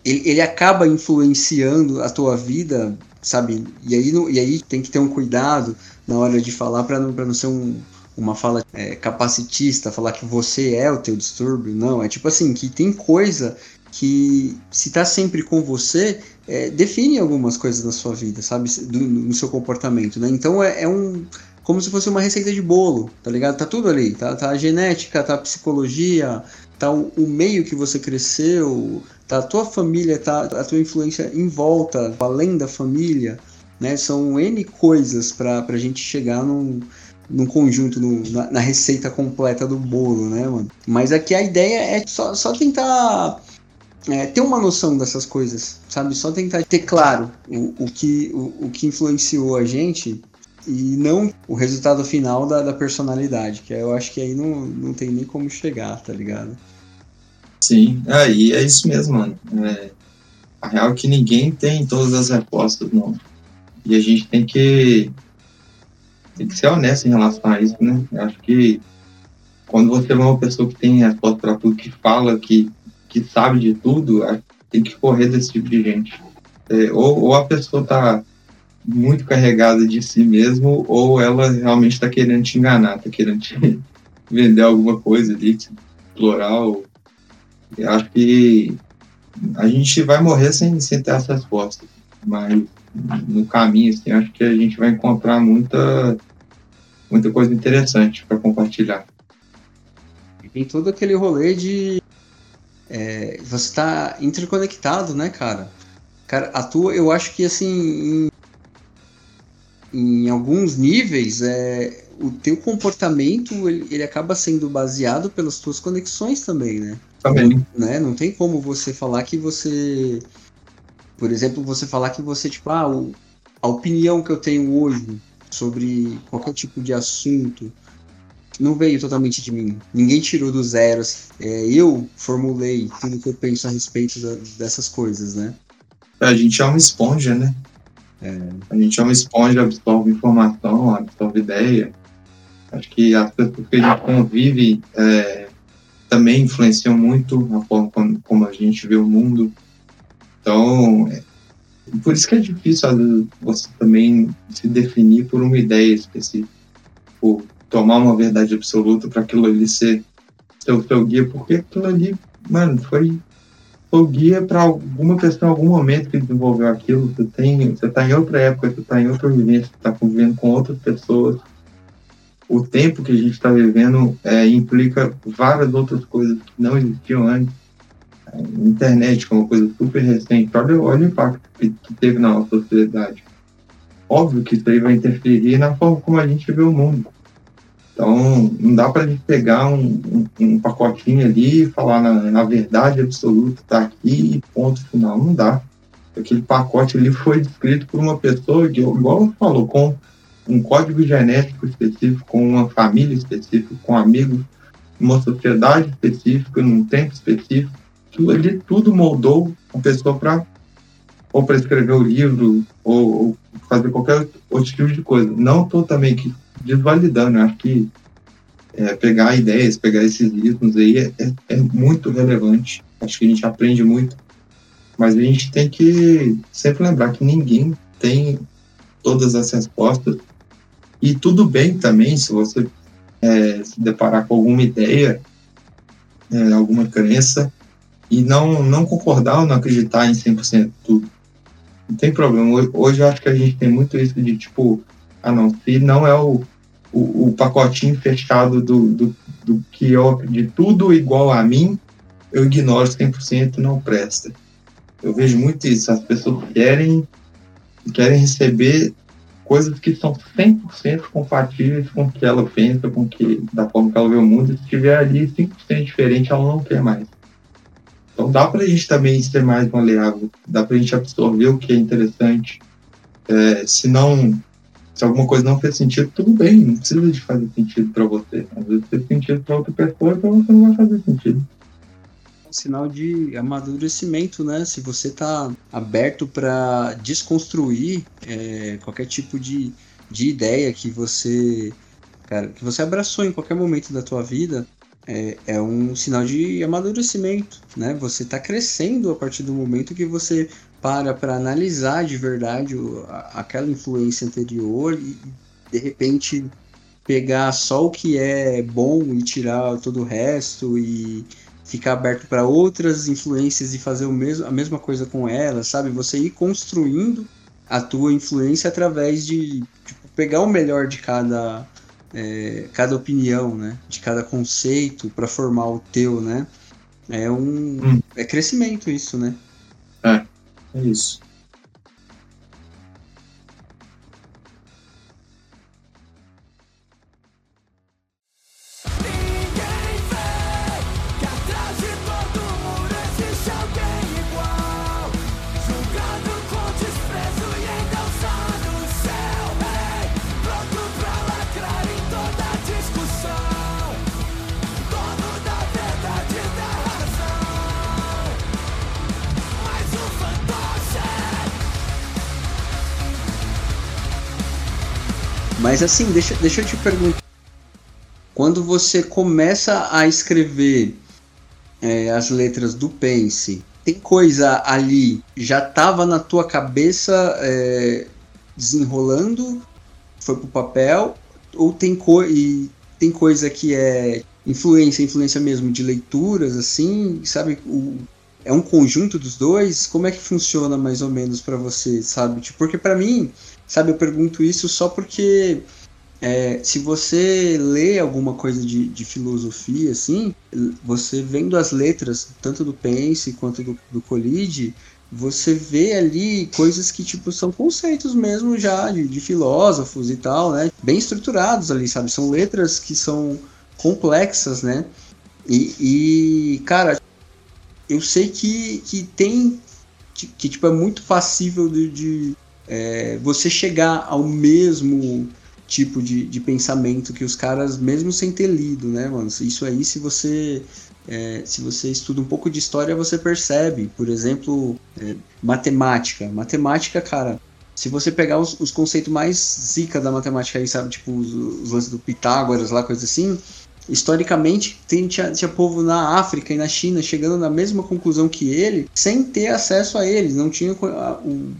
ele, ele acaba influenciando a tua vida, sabe? E aí, e aí tem que ter um cuidado na hora de falar para não, não ser um, uma fala é, capacitista, falar que você é o teu distúrbio. Não, é tipo assim, que tem coisa que se tá sempre com você, é, define algumas coisas na sua vida, sabe? Do, no seu comportamento, né? Então é, é, um. Como se fosse uma receita de bolo, tá ligado? Tá tudo ali, tá, tá a genética, tá a psicologia, tá o, o meio que você cresceu, tá a tua família, tá a tua influência em volta, além da família, né? São N coisas para a gente chegar num, num conjunto, no, na, na, receita completa do bolo, né, mano? Mas aqui a ideia é só, só tentar é, ter uma noção dessas coisas, sabe? Só tentar ter claro o, o, que, o, o que influenciou a gente e não o resultado final da, da personalidade, que eu acho que aí não, não tem nem como chegar, tá ligado? Sim, aí é, é isso mesmo, mano. É, a real é que ninguém tem todas as respostas, não. E a gente tem que, tem que ser honesto em relação a isso, né? Eu acho que quando você é uma pessoa que tem resposta para tudo, que fala, que, que sabe de tudo, tem que correr desse tipo de gente. É, ou, ou a pessoa tá muito carregada de si mesmo, ou ela realmente está querendo te enganar, está querendo te vender alguma coisa ali, ou eu acho que a gente vai morrer sem, sem ter essas respostas, mas no caminho, assim, acho que a gente vai encontrar muita, muita coisa interessante para compartilhar. E tem todo aquele rolê de é, você está interconectado, né, cara? Cara, a tua, eu acho que assim, em, alguns níveis, é, o teu comportamento ele, ele acaba sendo baseado pelas tuas conexões também, né? Também. Né? Não tem como você falar que você. Por exemplo, você falar que você, tipo, ah, o, a opinião que eu tenho hoje sobre qualquer tipo de assunto não veio totalmente de mim. Ninguém tirou do zero. Assim. É, eu formulei tudo que eu penso a respeito da, dessas coisas, né? A gente é uma esponja, né? É. A gente é uma esponja, absorve informação, absorve ideia. Acho que as pessoas que a gente convive é, também influenciam muito a forma como, como a gente vê o mundo. Então, é, por isso que é difícil, vezes, você também se definir por uma ideia específica, por tomar uma verdade absoluta para aquilo ali ser seu, seu guia, porque aquilo ali, mano, foi, sou guia para alguma pessoa algum momento que desenvolveu aquilo. Você tem, você está em outra época, você está em outra vivência, você está convivendo com outras pessoas. O tempo que a gente está vivendo é, implica várias outras coisas que não existiam antes. A internet, que é uma coisa super recente, olha, olha o impacto que, que teve na nossa sociedade. Óbvio que isso aí vai interferir na forma como a gente vê o mundo. Então, não dá para a gente pegar um, um, um, pacotinho ali e falar na, na verdade absoluta, tá aqui, ponto final. Não dá. Aquele pacote ali foi descrito por uma pessoa que, igual falou, com um código genético específico, com uma família específica, com amigos, uma sociedade específica, num tempo específico. Tudo ali, tudo moldou a pessoa para ou para escrever o livro, ou, ou, fazer qualquer outro tipo de coisa. Não estou também que desvalidando. Eu acho que é, pegar ideias, pegar esses ritmos aí é, é, é, muito relevante. Acho que a gente aprende muito. Mas a gente tem que sempre lembrar que ninguém tem todas as respostas. E tudo bem também se você é, se deparar com alguma ideia, é, alguma crença, e não, não concordar ou não acreditar em 100% tudo. Não tem problema. Hoje eu acho que a gente tem muito isso de tipo, ah não, se não é o, o, o pacotinho fechado do, do, do que eu de tudo igual a mim, eu ignoro 100% e não presta. Eu vejo muito isso, as pessoas querem querem receber coisas que são 100% compatíveis com o que ela pensa, com que da forma que ela vê o mundo, e se tiver ali 5% diferente, ela não quer mais. Então dá para a gente também ser mais maleável, dá para a gente absorver o que é interessante. É, se não se alguma coisa não fez sentido, tudo bem, não precisa de fazer sentido para você. Às vezes fez sentido para outra pessoa, então você não vai fazer sentido. Um sinal de amadurecimento, né? Se você está aberto para desconstruir é, qualquer tipo de, de ideia que você, cara, que você abraçou em qualquer momento da tua vida, é, é, um sinal de amadurecimento, né? Você está crescendo a partir do momento que você para para analisar de verdade o, a, aquela influência anterior e de repente pegar só o que é bom e tirar todo o resto e ficar aberto para outras influências e fazer o mesmo, a mesma coisa com elas, sabe? Você ir construindo a tua influência através de tipo, pegar o melhor de cada é, cada opinião, né? De cada conceito para formar o teu, né? É um hum. é crescimento isso, né? É. Isso. Mas assim, deixa, deixa eu te perguntar. Quando você começa a escrever é, as letras do Pense, tem coisa ali já estava na tua cabeça é, desenrolando, foi pro papel, ou tem, co e tem coisa que é influência, influência mesmo de leituras, assim, sabe? O, é um conjunto dos dois? Como é que funciona mais ou menos para você, sabe? Tipo, porque para mim Sabe, eu pergunto isso só porque é, se você lê alguma coisa de, de, filosofia, assim, você vendo as letras, tanto do Pense quanto do, do Colide, você vê ali coisas que, tipo, são conceitos mesmo já de, de, filósofos e tal, né? Bem estruturados ali, sabe? São letras que são complexas, né? E, e cara, eu sei que, que tem... Que, tipo, é muito passível de, de é, você chegar ao mesmo tipo de, de pensamento que os caras, mesmo sem ter lido, né, mano? Isso aí, se você é, se você estuda um pouco de história, você percebe. Por exemplo, é, matemática. Matemática, cara, se você pegar os, os, conceitos mais zica da matemática aí, sabe? Tipo, os, os lances do Pitágoras lá, coisa assim. Historicamente, tem, tinha, tinha povo na África e na China chegando na mesma conclusão que ele, sem ter acesso a eles. Não tinha o,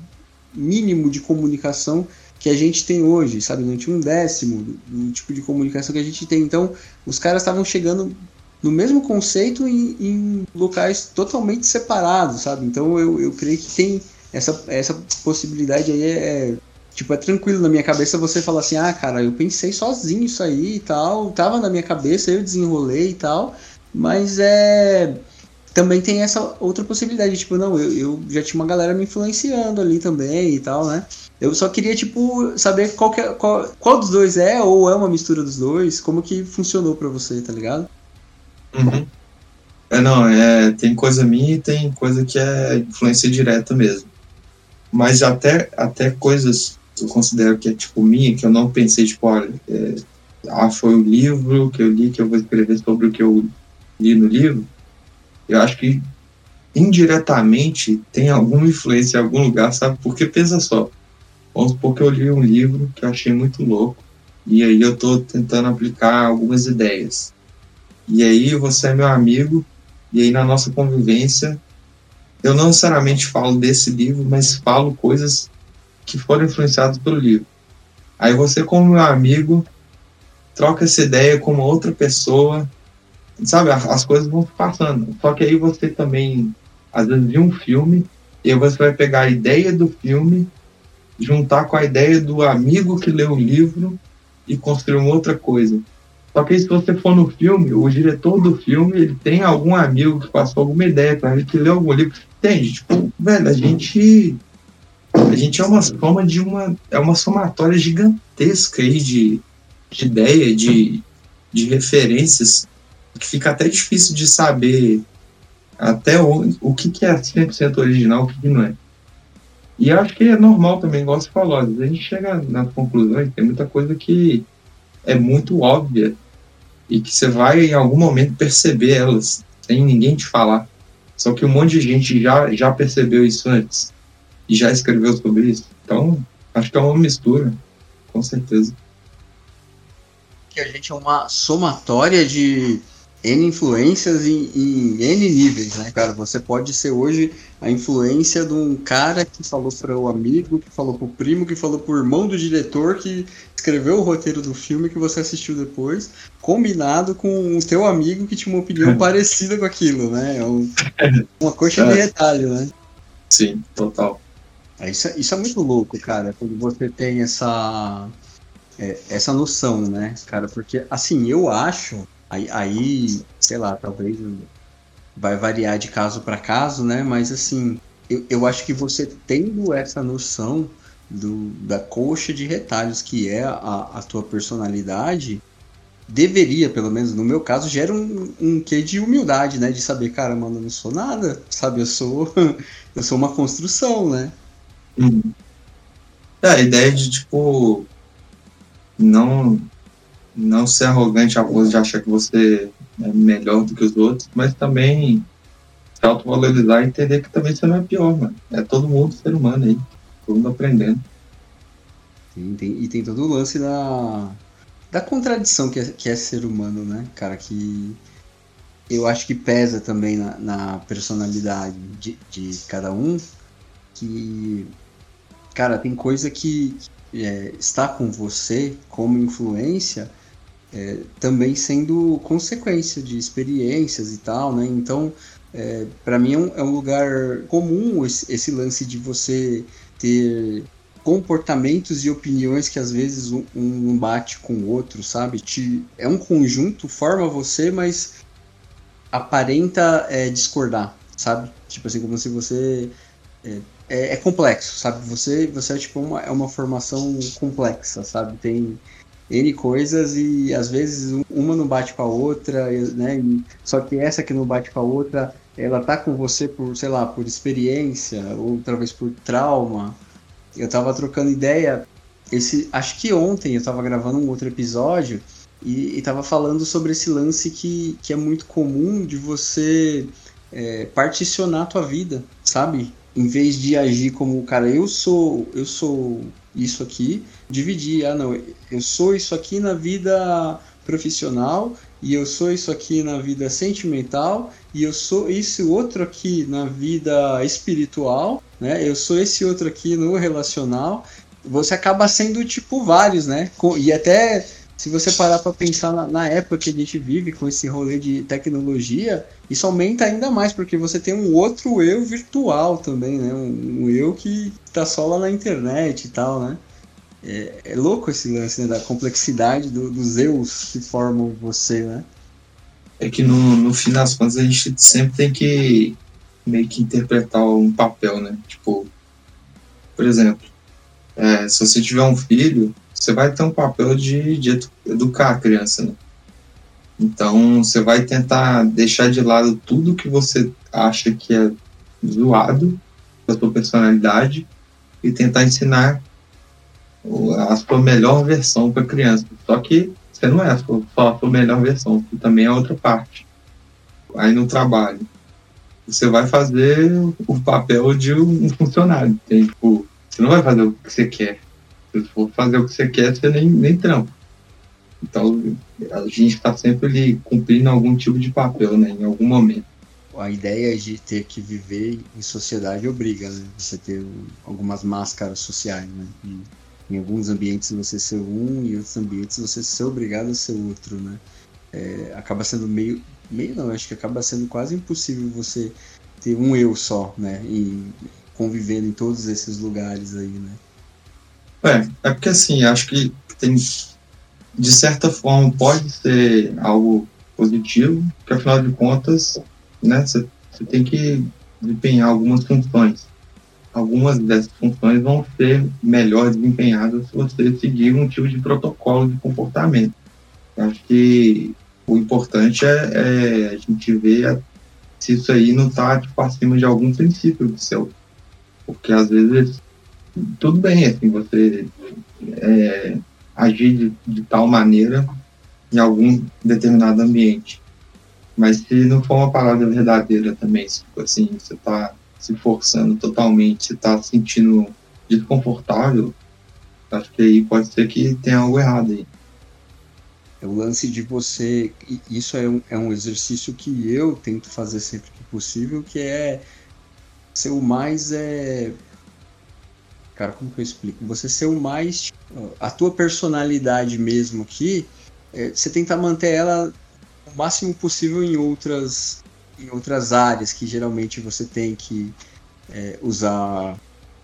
mínimo de comunicação que a gente tem hoje, sabe? Não tinha um décimo do, do tipo de comunicação que a gente tem. Então, os caras estavam chegando no mesmo conceito em, em locais totalmente separados, sabe? Então eu, eu creio que tem essa, essa possibilidade aí é, Tipo, é tranquilo na minha cabeça você falar assim, ah, cara, eu pensei sozinho isso aí e tal, tava na minha cabeça, eu desenrolei e tal, mas é. Também tem essa outra possibilidade, tipo, não, eu, eu já tinha uma galera me influenciando ali também e tal, né? Eu só queria, tipo, saber qual, é, qual, qual dos dois é, ou é uma mistura dos dois, como que funcionou pra você, tá ligado? Uhum. É, não, é, tem coisa minha e tem coisa que é influência direta mesmo. Mas até, até coisas eu considero que é tipo minha, que eu não pensei, tipo, olha, é, ah, foi o livro que eu li que eu vou escrever sobre o que eu li no livro. Eu acho que indiretamente tem alguma influência em algum lugar, sabe? Porque pensa só, vamos supor que eu li um livro que eu achei muito louco, e aí eu tô tentando aplicar algumas ideias. E aí você é meu amigo, e aí na nossa convivência, eu não necessariamente falo desse livro, mas falo coisas que foram influenciados pelo livro. Aí você, como meu amigo, troca essa ideia com uma outra pessoa, sabe? As coisas vão passando. Só que aí você também, às vezes, viu um filme e você vai pegar a ideia do filme, juntar com a ideia do amigo que leu o livro e construir uma outra coisa. Só que se você for no filme, o diretor do filme, ele tem algum amigo que passou alguma ideia para ele, que leu algum livro. Entende? Tipo, velho, a gente a gente é uma soma de uma. É uma somatória gigantesca aí de, de ideia, de, de referências, que fica até difícil de saber até o, o que, que é 100% original, o que, que não é. E acho que é normal também, igual você falou, às vezes a gente chega nas conclusões, tem muita coisa que é muito óbvia e que você vai em algum momento perceber elas, sem ninguém te falar. Só que um monte de gente já, já percebeu isso antes e já escreveu sobre isso. Então, acho que é uma mistura, com certeza. Que a gente é uma somatória de N influências em, em, N níveis, né, cara? Você pode ser hoje a influência de um cara que falou para o amigo, que falou para o primo, que falou para o irmão do diretor, que escreveu o roteiro do filme que você assistiu depois, combinado com o teu amigo que tinha uma opinião parecida com aquilo, né? É um, uma coxa de é. retalho, né? Sim, total. É, isso, é, isso é muito louco, cara, quando você tem essa, é, essa noção, né, cara? Porque, assim, eu acho, aí, aí sei lá, talvez vai variar de caso para caso, né? Mas, assim, eu, eu acho que você tendo essa noção do, da coxa de retalhos que é a, a tua personalidade, deveria, pelo menos no meu caso, gera um, um quê de humildade, né? De saber, cara, mano, eu não sou nada, sabe? Eu sou, eu sou uma construção, né? Uhum. É, a ideia de, tipo, não, não ser arrogante a ponto de achar que você é melhor do que os outros, mas também se autovalorizar e entender que também você não é pior, mano. É todo mundo ser humano aí, todo mundo aprendendo. Tem, e tem todo o lance da, da contradição que é, que é ser humano, né, cara, que eu acho que pesa também na, na personalidade de, de cada um, que cara, tem coisa que é, está com você como influência é, também sendo consequência de experiências e tal, né? Então, é, para mim é um, é um, lugar comum esse, esse, lance de você ter comportamentos e opiniões que às vezes um, um bate com o outro, sabe? Te, é um conjunto, forma você, mas aparenta é, discordar, sabe? Tipo assim, como se você é, é, é, complexo, sabe? Você, você é tipo uma, é uma formação complexa, sabe? Tem N coisas e às vezes uma não bate com a outra, né? Só que essa que não bate com a outra, ela tá com você por, sei lá, por experiência ou talvez por trauma. Eu tava trocando ideia, esse, acho que ontem eu tava gravando um outro episódio e, e tava falando sobre esse lance que, que é muito comum de você é, particionar a tua vida, sabe? em vez de agir como, cara, eu sou, eu sou isso aqui, dividir, ah não, eu sou isso aqui na vida profissional e eu sou isso aqui na vida sentimental e eu sou isso outro aqui na vida espiritual, né? Eu sou esse outro aqui no relacional. Você acaba sendo tipo vários, né? E até se você parar para pensar na, na, época que a gente vive com esse rolê de tecnologia, isso aumenta ainda mais, porque você tem um outro eu virtual também, né? Um, um eu que tá só lá na internet e tal, né? É, é louco esse lance né? da complexidade do, dos eus que formam você, né? É que no, no fim das contas a gente sempre tem que meio que interpretar um papel, né? Tipo, por exemplo, é, se você tiver um filho, você vai ter um papel de, de educar a criança, né? Então, você vai tentar deixar de lado tudo que você acha que é zoado da sua personalidade e tentar ensinar a sua melhor versão para a criança. Só que você não é só a sua melhor versão, você também é outra parte. Aí no trabalho, você vai fazer o papel de um funcionário. Tipo, você não vai fazer o que você quer. Se for fazer o que você quer, você nem, nem trampa. Então, a gente está sempre ali cumprindo algum tipo de papel, né, em algum momento. A ideia de ter que viver em sociedade obriga, né? Você ter algumas máscaras sociais, né? E em alguns ambientes você ser um, e outros ambientes você ser obrigado a ser outro, né? É, acaba sendo meio, meio não, acho que acaba sendo quase impossível você ter um eu só, né? E convivendo em todos esses lugares aí, né? É, é porque assim, acho que tem, de certa forma, pode ser algo positivo, porque afinal de contas, né, você tem que desempenhar algumas funções. Algumas dessas funções vão ser melhor desempenhadas se você seguir um tipo de protocolo de comportamento. Acho que o importante é, é a gente ver se isso aí não está tipo, acima de algum princípio do seu. Porque às vezes tudo bem, assim, você é, agir de, de, tal maneira em algum determinado ambiente. Mas se não for uma palavra verdadeira também, se assim, você está se forçando totalmente, você está se sentindo desconfortável, acho que aí pode ser que tenha algo errado aí. É o lance de você. Isso é um, é um exercício que eu tento fazer sempre que possível, que é ser o mais é, Cara, como que eu explico? Você ser o mais. A tua personalidade mesmo aqui, é, você tentar manter ela o máximo possível em outras, em outras áreas que geralmente você tem que é, usar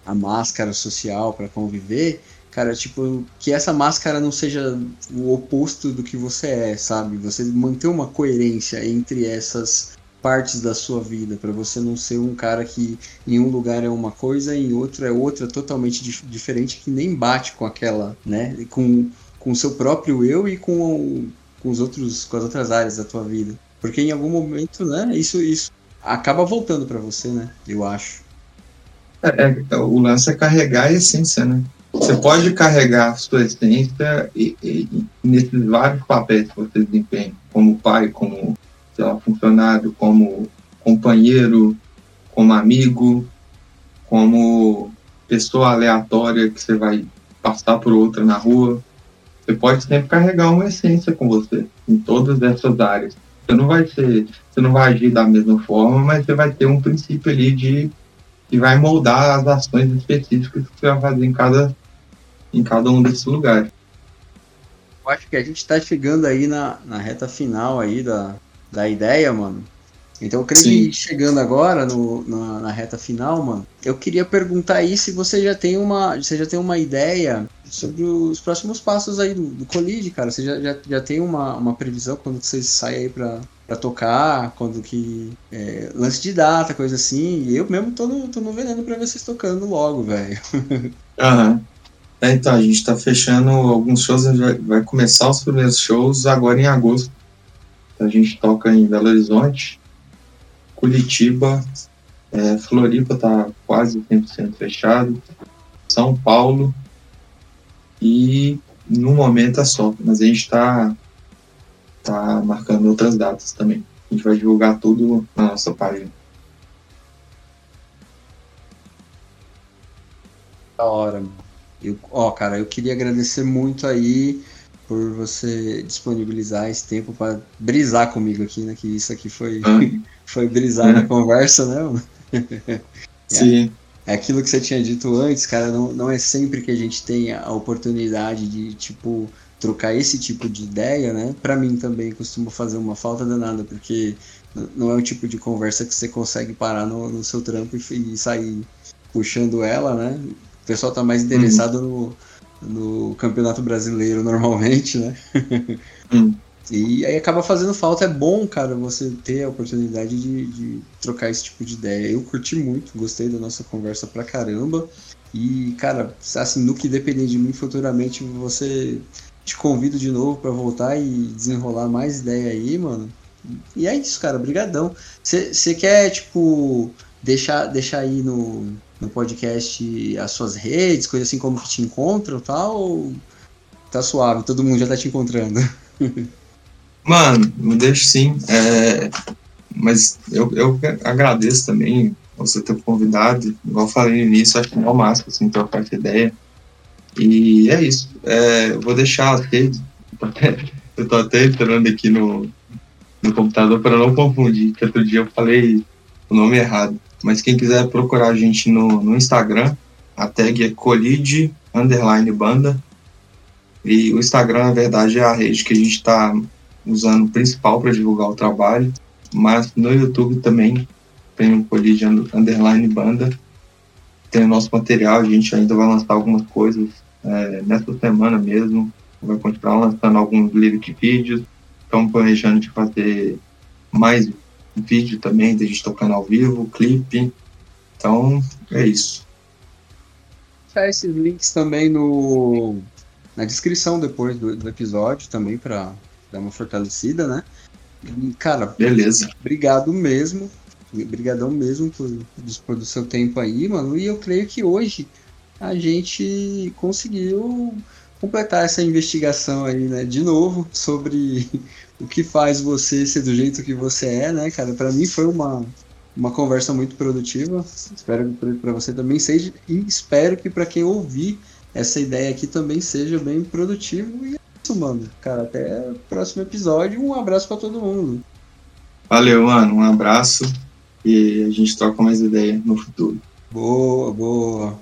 a máscara social para conviver. Cara, tipo, que essa máscara não seja o oposto do que você é, sabe? Você manter uma coerência entre essas partes da sua vida, para você não ser um cara que em um lugar é uma coisa e em outro é outra totalmente dif diferente que nem bate com aquela, né, com com o seu próprio eu e com, com os outros com as outras áreas da tua vida. Porque em algum momento, né, isso isso acaba voltando para você, né? Eu acho. É, é, o lance é carregar a essência, né? Você pode carregar a sua essência e, e nesses vários papéis que você desempenha, como pai, como sei lá, funcionário, como companheiro, como amigo, como pessoa aleatória que você vai passar por outra na rua. Você pode sempre carregar uma essência com você em todas essas áreas. Você não vai ser, você não vai agir da mesma forma, mas você vai ter um princípio ali de que vai moldar as ações específicas que você vai fazer em cada em cada um desses lugares. Eu acho que a gente está chegando aí na, na reta final aí da, da ideia, mano. Então eu creio Sim. que chegando agora no, na, na, reta final, mano, eu queria perguntar aí se você já tem uma, você já tem uma ideia sobre os próximos passos aí do, do Colide, cara. Você já, já, já tem uma, uma previsão quando vocês saem aí pra, pra tocar, quando que. É, lance de data, coisa assim. E eu mesmo tô no, tô no veneno pra ver vocês tocando logo, velho. Aham. É, então, a gente tá fechando alguns shows, vai começar os primeiros shows agora em agosto a gente toca em Belo Horizonte, Curitiba, é, Floripa está quase 100% fechado, São Paulo e no momento é só, mas a gente está tá marcando outras datas também. A gente vai divulgar tudo na nossa página. Da hora, Eu, ó, cara, eu queria agradecer muito aí por você disponibilizar esse tempo para brisar comigo aqui, né? Que isso aqui foi, foi brisar na conversa, né? Sim. é aquilo que você tinha dito antes, cara, não, não é sempre que a gente tem a oportunidade de, tipo, trocar esse tipo de ideia, né? Para mim também costuma fazer uma falta danada, porque não é o tipo de conversa que você consegue parar no, no seu trampo e, e, sair puxando ela, né? O pessoal tá mais interessado uhum. no, no Campeonato Brasileiro normalmente, né? Uhum. E aí acaba fazendo falta. É bom, cara, você ter a oportunidade de, de, trocar esse tipo de ideia. Eu curti muito, gostei da nossa conversa pra caramba. E, cara, assim, no que depender de mim futuramente, você te convido de novo para voltar e desenrolar mais ideia aí, mano. E é isso, cara, brigadão. Você quer, tipo, deixar, deixar aí no, no podcast as suas redes, coisa assim como que te encontram e tal? Ou tá suave, todo mundo já tá te encontrando? Mano, me deixa sim. É, mas eu, eu agradeço também você ter convidado. Igual eu falei no início, acho que é o máximo, assim, trocar essa ideia. E é isso. É, eu vou deixar as redes. Eu tô até entrando aqui no, no computador para não confundir, que outro dia eu falei o nome errado. Mas quem quiser procurar a gente no, no Instagram, a tag é colide underline banda. E o Instagram, na verdade, é a rede que a gente está usando principal para divulgar o trabalho, mas no YouTube também tem um Colide Underline Banda, tem o nosso material, a gente ainda vai lançar algumas coisas é, nessa semana mesmo, vai continuar lançando alguns lyric vídeos, estamos planejando de fazer mais vídeo também, da gente tocando ao vivo, clipe, então é isso. Deixar esses links também no, na descrição depois do, do episódio também para dar uma fortalecida, né? E, cara, beleza. Obrigado mesmo. Obrigadão mesmo por dispor do seu tempo aí, mano. E eu creio que hoje a gente conseguiu completar essa investigação aí, né? De novo, sobre o que faz você ser do jeito que você é, né, cara? Para mim foi uma, uma conversa muito produtiva. Espero que para você também seja. E espero que para quem ouvir essa ideia aqui também seja bem produtivo. E isso, mano. Cara, até o próximo episódio. Um abraço para todo mundo. Valeu, mano. Um abraço. E a gente troca mais ideia no futuro. Boa, boa.